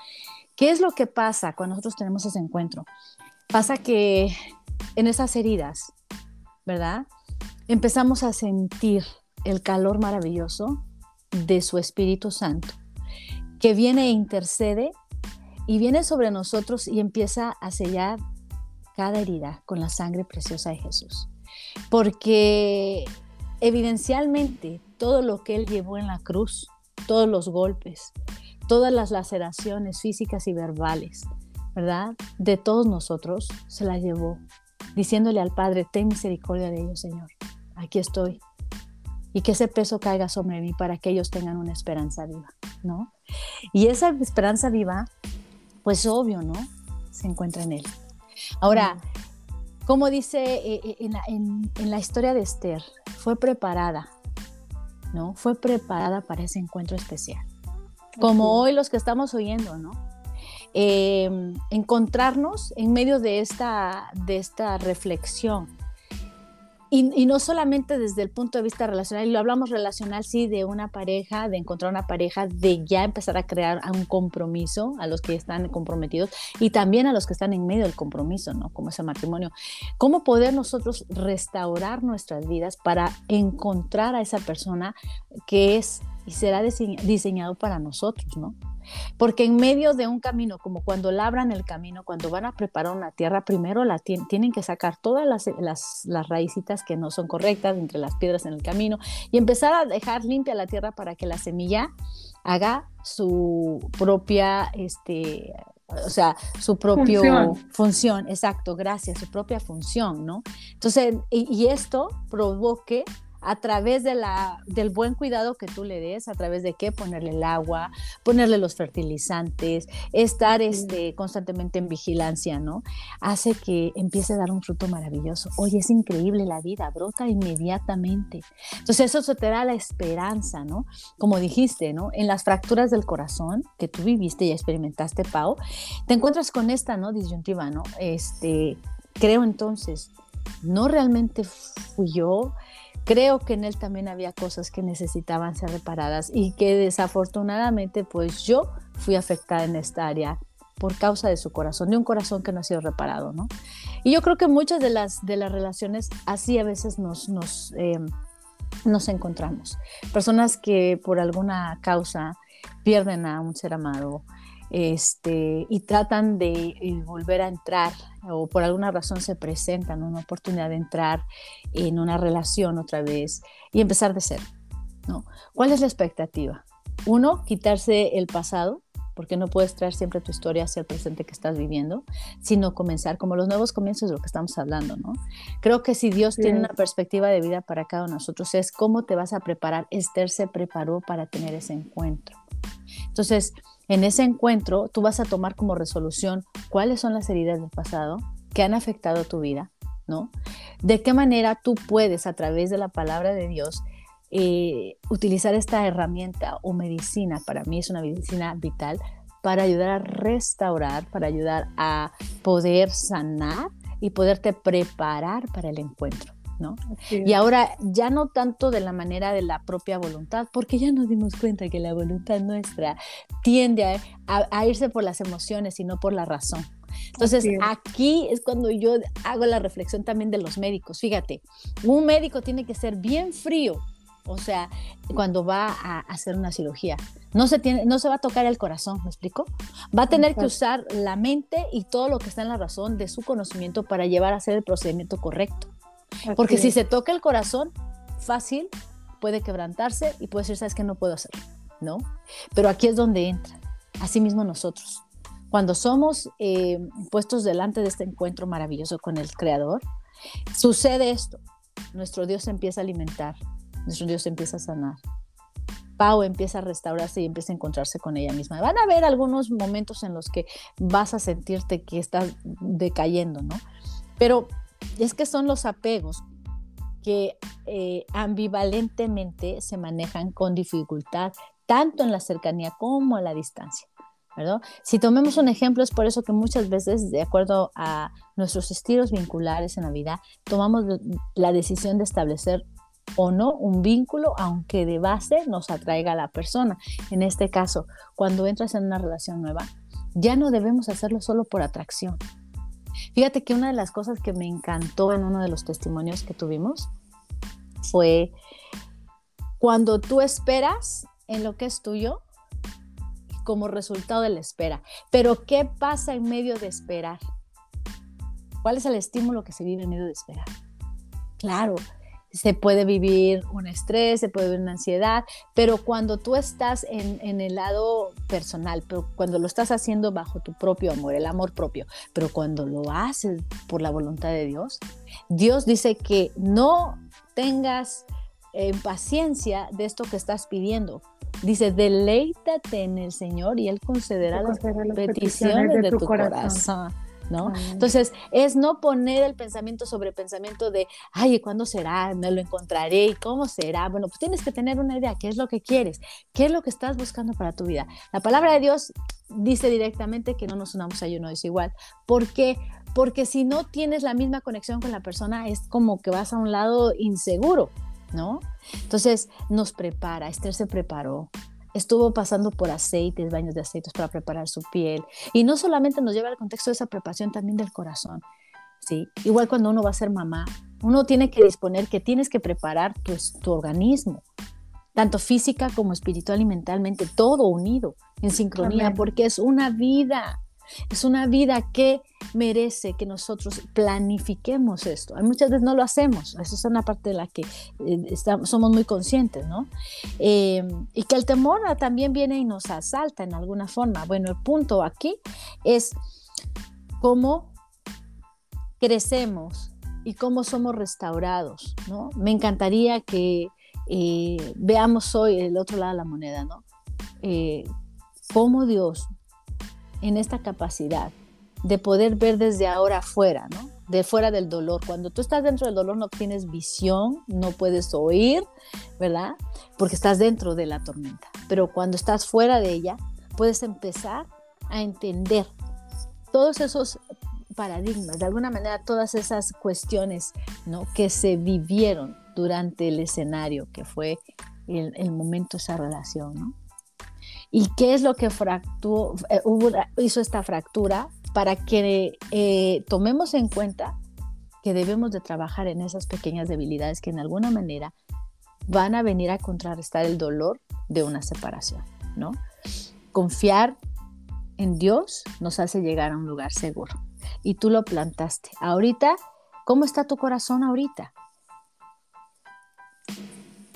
¿Qué es lo que pasa cuando nosotros tenemos ese encuentro? Pasa que en esas heridas, ¿verdad? Empezamos a sentir el calor maravilloso de su Espíritu Santo, que viene e intercede y viene sobre nosotros y empieza a sellar cada herida con la sangre preciosa de Jesús. Porque evidencialmente todo lo que Él llevó en la cruz, todos los golpes, todas las laceraciones físicas y verbales, ¿verdad? De todos nosotros se la llevó, diciéndole al Padre, ten misericordia de ellos, Señor aquí estoy. Y que ese peso caiga sobre mí para que ellos tengan una esperanza viva, ¿no? Y esa esperanza viva, pues obvio, ¿no? Se encuentra en Él. Ahora, como dice eh, eh, en la, historia de Esther, fue preparada, ¿no? Fue preparada para ese encuentro especial. Como hoy los que estamos oyendo, ¿no? Eh, encontrarnos en medio de esta, de esta reflexión y, no solamente desde el punto de vista relacional, y lo hablamos relacional, sí, de una pareja, de encontrar una pareja, de ya empezar a crear un compromiso a los que están comprometidos y también a los que están en medio del compromiso, ¿no? Como ese matrimonio. ¿Cómo poder nosotros restaurar nuestras vidas para encontrar a esa persona que es y será diseñado para nosotros, ¿no? Porque en medio de un camino, como cuando labran el camino, cuando van a preparar una tierra, primero la tienen que sacar todas las, las, las raícitas que no son correctas entre las piedras en el camino y empezar a dejar limpia la tierra para que la semilla haga su propia, este, o sea, su propia función. exacto, gracias, su propia función, ¿no? Entonces, y esto provoque a través de la, del buen cuidado que tú le des, a través de qué ponerle el agua, ponerle los fertilizantes, estar este, constantemente en vigilancia, ¿no? Hace que empiece a dar un fruto maravilloso. Oye, es increíble la vida, brota inmediatamente. Entonces eso te da la esperanza, ¿no? Como dijiste, ¿no? En las fracturas del corazón que tú viviste y experimentaste, Pau, te encuentras con esta, ¿no? Disyuntiva, ¿no? Este, creo entonces, no realmente fui yo, creo que en él también había cosas que necesitaban ser reparadas y que desafortunadamente pues yo fui afectada en esta área por causa de su corazón, de un corazón que no ha sido reparado, ¿no? Y yo creo que muchas de las, de las relaciones así a veces nos, nos, eh, nos encontramos. Personas que por alguna causa pierden a un ser amado este, y tratan de eh, volver a entrar o por alguna razón se presentan una oportunidad de entrar en una relación otra vez y empezar de cero. ¿no? ¿Cuál es la expectativa? Uno, quitarse el pasado, porque no puedes traer siempre tu historia hacia el presente que estás viviendo, sino comenzar como los nuevos comienzos de lo que estamos hablando, ¿no? Creo que si Dios tiene una perspectiva de vida para cada uno de nosotros es cómo te vas a preparar. Esther se preparó para tener ese encuentro. Entonces, en ese encuentro, tú vas a tomar como resolución cuáles son las heridas del pasado que han afectado tu vida, ¿no? De qué manera tú puedes, a través de la palabra de Dios, eh, utilizar esta herramienta o medicina, para mí es una medicina vital, para ayudar a restaurar, para ayudar a poder sanar y poderte preparar para el encuentro. ¿No? Y ahora ya no tanto de la manera de la propia voluntad, porque ya nos dimos cuenta que la voluntad nuestra tiende a, irse por las emociones y no por la razón. Entonces, aquí es cuando yo hago la reflexión también de los médicos. Fíjate, un médico tiene que ser bien frío o sea, cuando va a hacer una cirugía. No se, tiene, no se va a tocar el corazón, ¿me explico? Va a tener que usar la mente y todo lo que está en la razón de su conocimiento para llevar a hacer el procedimiento correcto. Porque si se toca el corazón, fácil, puede quebrantarse y puede decir, ¿sabes qué? No puedo hacer, ¿no? Pero aquí es donde entra. Asimismo nosotros. Cuando somos eh, puestos delante de este encuentro maravilloso con el Creador, sucede esto. Nuestro Dios empieza a alimentar, nuestro Dios empieza a sanar. Pau empieza a restaurarse y empieza a encontrarse con ella misma. Van a haber algunos momentos en los que vas a sentirte que estás decayendo, ¿no? Pero es que son los apegos que eh, ambivalentemente se manejan con dificultad, tanto en la cercanía como a la distancia. ¿verdad? Si tomemos un ejemplo, es por eso que muchas veces, de acuerdo a nuestros estilos vinculares en la vida, tomamos la decisión de establecer o no un vínculo, aunque de base nos atraiga a la persona. En este caso, cuando entras en una relación nueva, ya no debemos hacerlo solo por atracción. Fíjate que una de las cosas que me encantó en uno de los testimonios que tuvimos fue cuando tú esperas en lo que es tuyo como resultado de la espera. Pero ¿qué pasa en medio de esperar? ¿Cuál es el estímulo que se vive en medio de esperar? Claro, se puede vivir un estrés, se puede vivir una ansiedad, pero cuando tú estás en, el lado personal, pero cuando lo estás haciendo bajo tu propio amor, el amor propio, pero cuando lo haces por la voluntad de Dios, Dios dice que no tengas eh, paciencia de esto que estás pidiendo. Dice, deleítate en el Señor y Él concederá, las, peticiones, de, tu, corazón. ¿No? Entonces, es no poner el pensamiento sobre pensamiento de, ay, ¿cuándo será? ¿Me lo encontraré? ¿Y cómo será? Bueno, pues tienes que tener una idea, ¿qué es lo que quieres? ¿Qué es lo que estás buscando para tu vida? La palabra de Dios dice directamente que no nos unamos a uno igual ¿Por qué? Porque si no tienes la misma conexión con la persona, es como que vas a un lado inseguro, ¿no? Entonces, nos prepara, Esther se preparó, estuvo pasando por aceites, baños de aceites para preparar su piel. Y no solamente nos lleva al contexto de esa preparación, también del corazón. ¿sí? Igual cuando uno va a ser mamá, uno tiene que disponer que tienes que preparar pues, tu organismo, tanto física como espiritual y mentalmente, todo unido, en sincronía, porque es una vida. Es una vida que merece que nosotros planifiquemos esto. Muchas veces no lo hacemos, eso es una parte de la que eh, somos muy conscientes, ¿no? Eh, y que el temor también viene y nos asalta en alguna forma. Bueno, el punto aquí es cómo crecemos y cómo somos restaurados, ¿no? Me encantaría que eh, veamos hoy el otro lado de la moneda, ¿no? cómo Dios en esta capacidad de poder ver desde ahora afuera. De fuera del dolor. Cuando tú estás dentro del dolor no tienes visión, no puedes oír, ¿verdad? Porque estás dentro de la tormenta. Pero cuando estás fuera de ella, puedes empezar a entender todos esos paradigmas, de alguna manera todas esas cuestiones, ¿no? Que se vivieron durante el escenario, que fue el, el momento esa relación, ¿no? ¿Y qué es lo que eh, hizo esta fractura? Para que eh, tomemos en cuenta que debemos de trabajar en esas pequeñas debilidades que en alguna manera van a venir a contrarrestar el dolor de una separación, ¿no? Confiar en Dios nos hace llegar a un lugar seguro. Y tú lo plantaste. Ahorita, ¿cómo está tu corazón ahorita?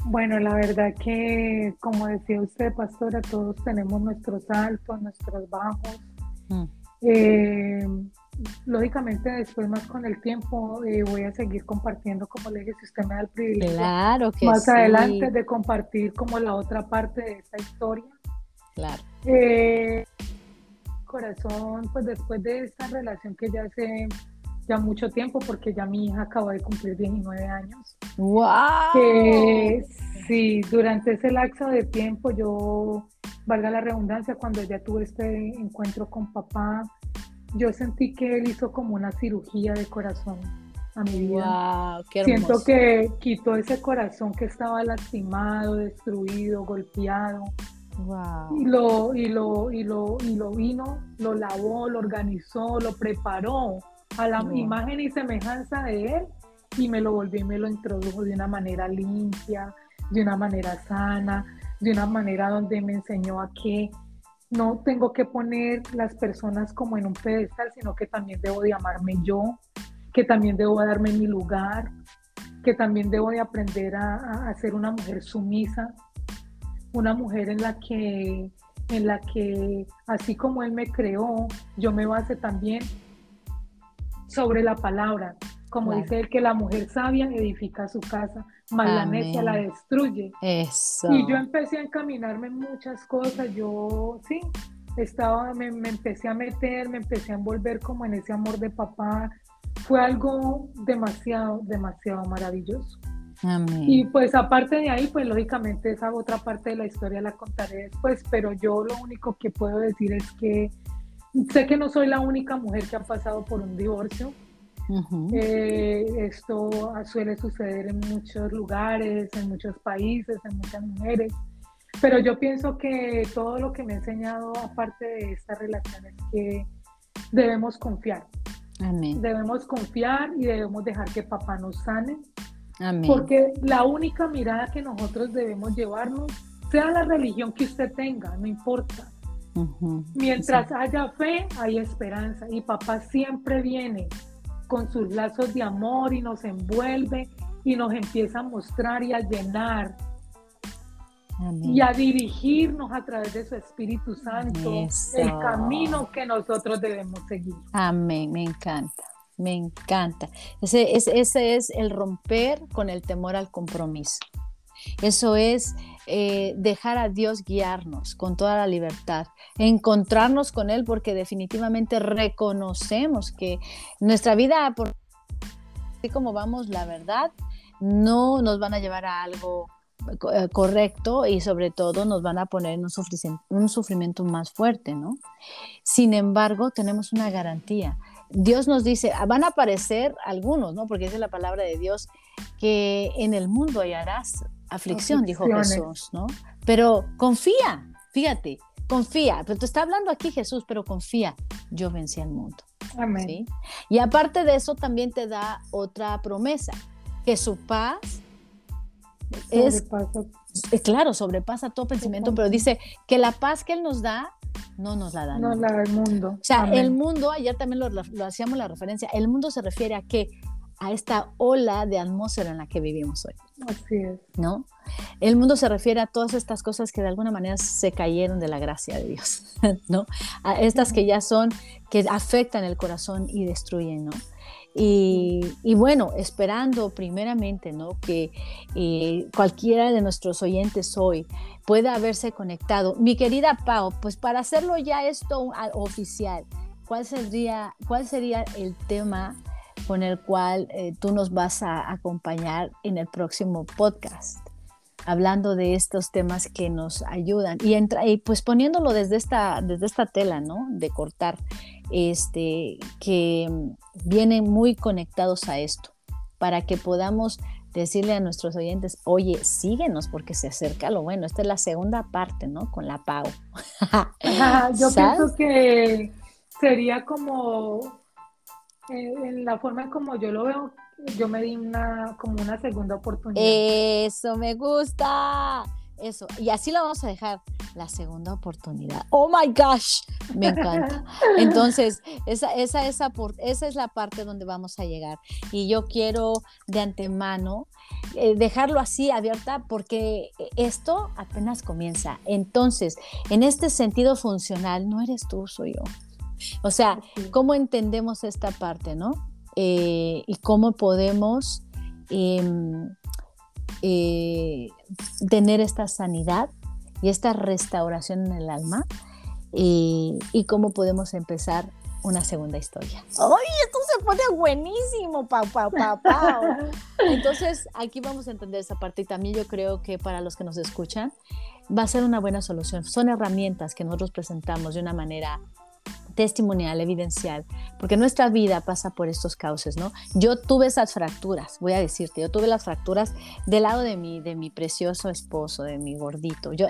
Bueno, la verdad que, como decía usted, pastora, todos tenemos nuestros altos, nuestros bajos. Mm. Eh, lógicamente, después, más con el tiempo, eh, voy a seguir compartiendo, como le dije, si usted me da el privilegio. Claro que Más adelante de compartir como la otra parte de esta historia. Claro. Eh, corazón, pues después de esta relación que ya hace ya mucho tiempo, porque ya mi hija acaba de cumplir 19 años. ¡Wow! Que sí, durante ese lapso de tiempo yo, valga la redundancia, cuando ya tuve este encuentro con papá, yo sentí que él hizo como una cirugía de corazón a mi vida. Wow, qué Siento que quitó ese corazón que estaba lastimado, destruido, golpeado. Y, lo, y, lo, y, lo, y lo vino, lo lavó, lo organizó, lo preparó a la imagen y semejanza de él y me lo volvió y me lo introdujo de una manera limpia, de una manera sana, de una manera donde me enseñó a que no tengo que poner las personas como en un pedestal, sino que también debo de amarme yo, que también debo darme mi lugar, que también debo de aprender a, a ser una mujer sumisa, una mujer en la que en la que así como él me creó, yo me base también sobre la palabra. Como dice él, que la mujer sabia edifica su casa, mas la necia la destruye. Eso. Y yo empecé a encaminarme en muchas cosas. Yo, sí, estaba, me, me empecé a meter, me empecé a envolver como en ese amor de papá. Fue algo demasiado, demasiado maravilloso. Y pues aparte de ahí, pues lógicamente esa otra parte de la historia la contaré después, pero yo lo único que puedo decir es que sé que no soy la única mujer que ha pasado por un divorcio. Eh, esto suele suceder en muchos lugares, en muchos países, en muchas mujeres, pero yo pienso que todo lo que me ha enseñado aparte de esta relación es que debemos confiar. Debemos confiar y debemos dejar que papá nos sane porque la única mirada que nosotros debemos llevarnos, sea la religión que usted tenga, no importa. Mientras haya fe, hay esperanza. Y papá siempre viene con sus lazos de amor y nos envuelve y nos empieza a mostrar y a llenar y a dirigirnos a través de su Espíritu Santo el camino que nosotros debemos seguir. Amén, me encanta. Me encanta. Ese, ese, es el romper con el temor al compromiso. Eso es eh, dejar a Dios guiarnos con toda la libertad, encontrarnos con Él porque definitivamente reconocemos que nuestra vida, por, así como vamos, la verdad, no nos van a llevar a algo eh, correcto y sobre todo nos van a poner un, un sufrimiento más fuerte, ¿no? Sin embargo, tenemos una garantía. Dios nos dice, ah, van a aparecer algunos, ¿no? Porque es la palabra de Dios, que en el mundo hallarás aflicción, dijo Jesús, ¿no? Pero confía, fíjate, confía. Pero te está hablando aquí Jesús, pero confía, yo vencí al mundo. Amén. Y aparte de eso, también te da otra promesa, que su paz es, eh, claro, sobrepasa todo pensamiento, pero dice que la paz que Él nos da no nos la da. No la da el mundo. O sea, el mundo, ayer también lo, hacíamos la referencia, el mundo se refiere a qué? A esta ola de atmósfera en la que vivimos hoy. Así es. ¿No? El mundo se refiere a todas estas cosas que de alguna manera se cayeron de la gracia de Dios, ¿no? A estas que ya son, que afectan el corazón y destruyen, ¿no? Y, bueno, esperando primeramente ¿no? que eh, cualquiera de nuestros oyentes hoy pueda haberse conectado. Mi querida Pau, pues para hacerlo ya esto oficial, ¿cuál sería, cuál sería el tema con el cual eh, tú nos vas a acompañar en el próximo podcast? hablando de estos temas que nos ayudan y, entra, y pues poniéndolo desde esta, desde esta tela, ¿no? De cortar este, que vienen muy conectados a esto, para que podamos decirle a nuestros oyentes, oye, síguenos porque se acerca lo bueno. Esta es la segunda parte, ¿no? Con la Pau. yo pienso que sería como, eh, en la forma como yo lo veo, yo me di una, como una segunda oportunidad. Eso me gusta. Eso. Y así lo vamos a dejar. La segunda oportunidad. Oh my gosh. Me encanta. Entonces, esa, esa, esa, esa es la parte donde vamos a llegar. Y yo quiero de antemano eh, dejarlo así abierta porque esto apenas comienza. Entonces, en este sentido funcional, no eres tú, soy yo. O sea, ¿cómo entendemos esta parte, no? Eh, y cómo podemos em, eh, tener esta sanidad y esta restauración en el alma y cómo podemos empezar una segunda historia. ¡Ay, esto se pone buenísimo! ¡Pau, pau, pau, pau! Entonces, aquí vamos a entender esa parte y también yo creo que para los que nos escuchan va a ser una buena solución. Son herramientas que nosotros presentamos de una manera testimonial, evidencial, porque nuestra vida pasa por estos cauces, ¿no? Yo tuve esas fracturas, voy a decirte, yo tuve las fracturas del lado de mi, de mi precioso esposo, de mi gordito. Yo,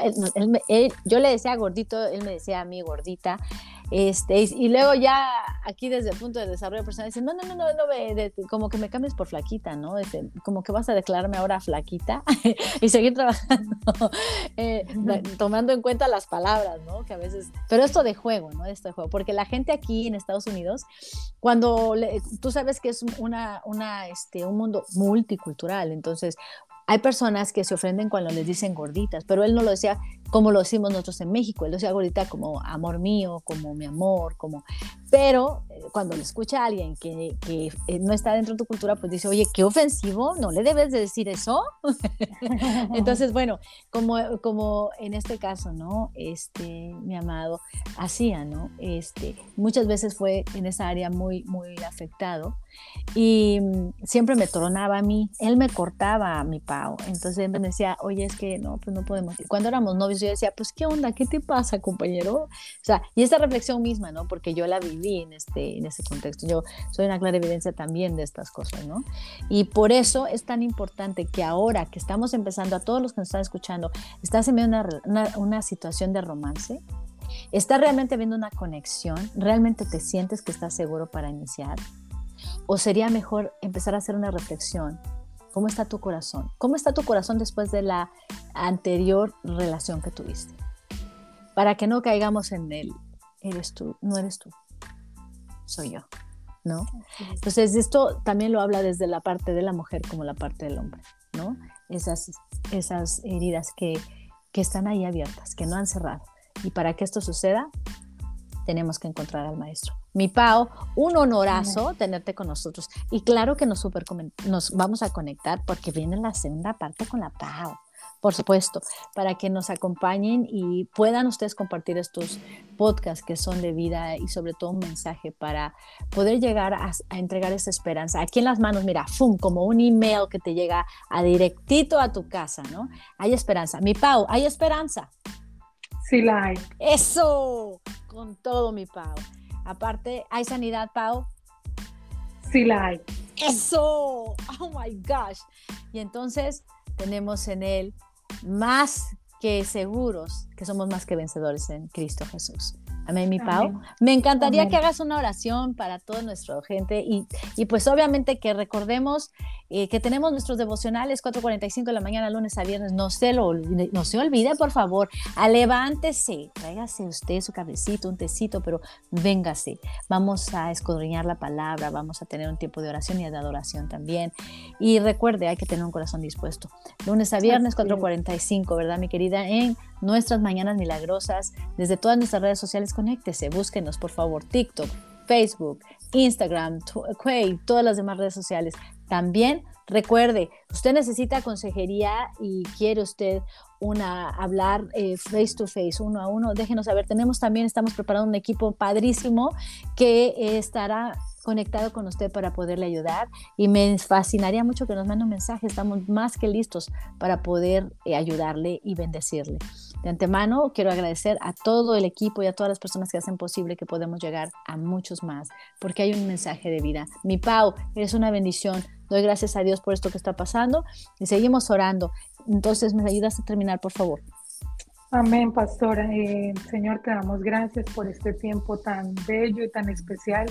yo le decía gordito, él me decía a mí gordita, este, y, luego ya aquí desde el punto de desarrollo personal dicen, no, no, no, no, no como que me cambies por flaquita, ¿no? Este, como que vas a declararme ahora flaquita y seguir trabajando, eh, tomando en cuenta las palabras, ¿no? Que a veces, pero esto de juego, ¿no? Esto de juego, porque la gente aquí en Estados Unidos, cuando tú sabes que es una, una, este, un mundo multicultural, entonces hay personas que se ofenden cuando les dicen gorditas, pero él no lo decía como lo decimos nosotros en México, él lo decía gordita como amor mío, como mi amor, como... Pero eh, cuando le escucha a alguien que, que, eh, no está dentro de tu cultura, pues dice, oye, qué ofensivo, no le debes de decir eso. Entonces, bueno, como, como en este caso, ¿no? Este, mi amado, hacía, ¿no? Este, muchas veces fue en esa área muy, muy afectado y mm, siempre me tronaba a mí, él me cortaba a mi pavo, entonces él me decía, oye, es que no, pues no podemos. cuando éramos novios yo decía, pues qué onda, qué te pasa, compañero. O sea, y esta reflexión misma, ¿no? Porque yo la viví en este, en ese contexto, yo soy una clara evidencia también de estas cosas, ¿no? Y por eso es tan importante que ahora que estamos empezando, a todos los que nos están escuchando, estás en medio de una, una situación de romance, ¿Estás realmente viendo una conexión? ¿Realmente te sientes que estás seguro para iniciar? ¿O sería mejor empezar a hacer una reflexión? ¿Cómo está tu corazón? ¿Cómo está tu corazón después de la anterior relación que tuviste? Para que no caigamos en él. Eres tú, no eres tú, soy yo. ¿No? Entonces, esto también lo habla desde la parte de la mujer como la parte del hombre, ¿no? Esas, esas heridas que, que están ahí abiertas, que no han cerrado. Y para que esto suceda, tenemos que encontrar al maestro. Mi Pau, un honorazo tenerte con nosotros. Y claro que nos, super, nos vamos a conectar porque viene la segunda parte con la Pau, por supuesto, para que nos acompañen y puedan ustedes compartir estos podcasts que son de vida y sobre todo un mensaje para poder llegar a, entregar esa esperanza. Aquí en las manos, mira, ¡fum! como un email que te llega a directito a tu casa, ¿no? Hay esperanza. Mi Pau, ¿hay esperanza? Sí la hay. Eso, con todo mi Pau. Aparte, ¿hay sanidad, Pau? Sí la hay. Eso, oh my gosh. Y entonces tenemos en él más que seguros que somos más que vencedores en Cristo Jesús. Amén, mi Pau. Me encantaría que hagas una oración para toda nuestra gente y, y pues obviamente que recordemos eh, que tenemos nuestros devocionales 4.45 de la mañana, lunes a viernes. No se lo olvide, no se olvide, por favor. A levántese, tráigase usted su cabecito, un tecito, pero véngase. Vamos a escudriñar la palabra, vamos a tener un tiempo de oración y de adoración también. Y recuerde, hay que tener un corazón dispuesto. Lunes a viernes, 4.45, ¿verdad, mi querida? En nuestras mañanas milagrosas, desde todas nuestras redes sociales conéctese, búsquenos por favor, TikTok, Facebook, Instagram, Quay, todas las demás redes sociales. También recuerde, usted necesita consejería y quiere usted una hablar eh, face to face, uno a uno, déjenos saber. Tenemos también, estamos preparando un equipo padrísimo que estará conectado con usted para poderle ayudar y me fascinaría mucho que nos mande un mensaje. Estamos más que listos para poder eh, ayudarle y bendecirle. De antemano, quiero agradecer a todo el equipo y a todas las personas que hacen posible que podamos llegar a muchos más, porque hay un mensaje de vida. Mi Pau, eres una bendición. Doy gracias a Dios por esto que está pasando y seguimos orando. Entonces, ¿me ayudas a terminar, por favor? Amén, pastora. Eh, Señor, te damos gracias por este tiempo tan bello y tan especial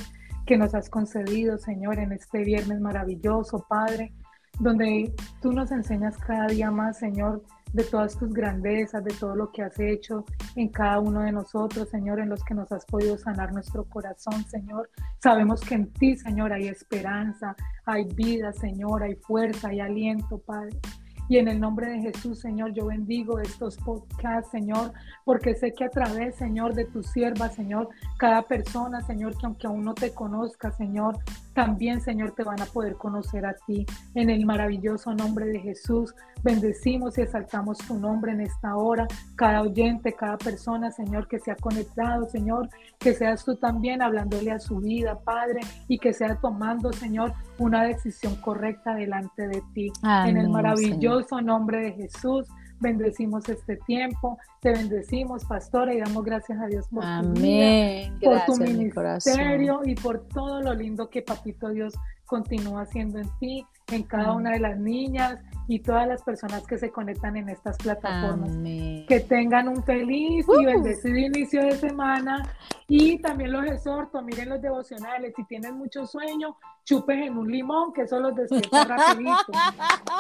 que nos has concedido, Señor, en este viernes maravilloso, Padre, donde tú nos enseñas cada día más, Señor, de todas tus grandezas, de todo lo que has hecho en cada uno de nosotros, Señor, en los que nos has podido sanar nuestro corazón, Señor. Sabemos que en ti, Señor, hay esperanza, hay vida, Señor, hay fuerza, hay aliento, Padre. Y en el nombre de Jesús, Señor, yo bendigo estos podcasts, Señor, porque sé que a través, Señor, de tu sierva, Señor, cada persona, Señor, que aunque aún no te conozca, Señor, también, Señor, te van a poder conocer a ti. En el maravilloso nombre de Jesús, bendecimos y exaltamos tu nombre en esta hora. Cada oyente, cada persona, Señor, que se ha conectado, Señor, que seas tú también hablándole a su vida, Padre, y que sea tomando, Señor, una decisión correcta delante de ti. en el maravilloso nombre de Jesús. Bendecimos este tiempo, te bendecimos, pastora, y damos gracias a Dios por tu vida, por tu ministerio y por todo lo lindo que Papito Dios continúa haciendo en ti, en cada una de las niñas y todas las personas que se conectan en estas plataformas. Que tengan un feliz y bendecido inicio de semana. Y también los exhorto, miren los devocionales, si tienen mucho sueño, chupes en un limón, que eso los despierta rapidito.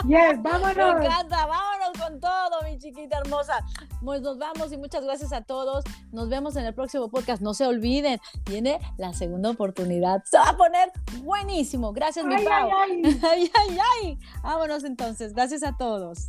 Yes, vámonos. Me encanta, vámonos con todo, mi chiquita hermosa. Pues nos vamos y muchas gracias a todos. Nos vemos en el próximo podcast. No se olviden, viene la segunda oportunidad. Se va a poner buenísimo. Gracias, mi Pau. Ay, ay, ay. ay, ay. Vámonos entonces. Gracias a todos.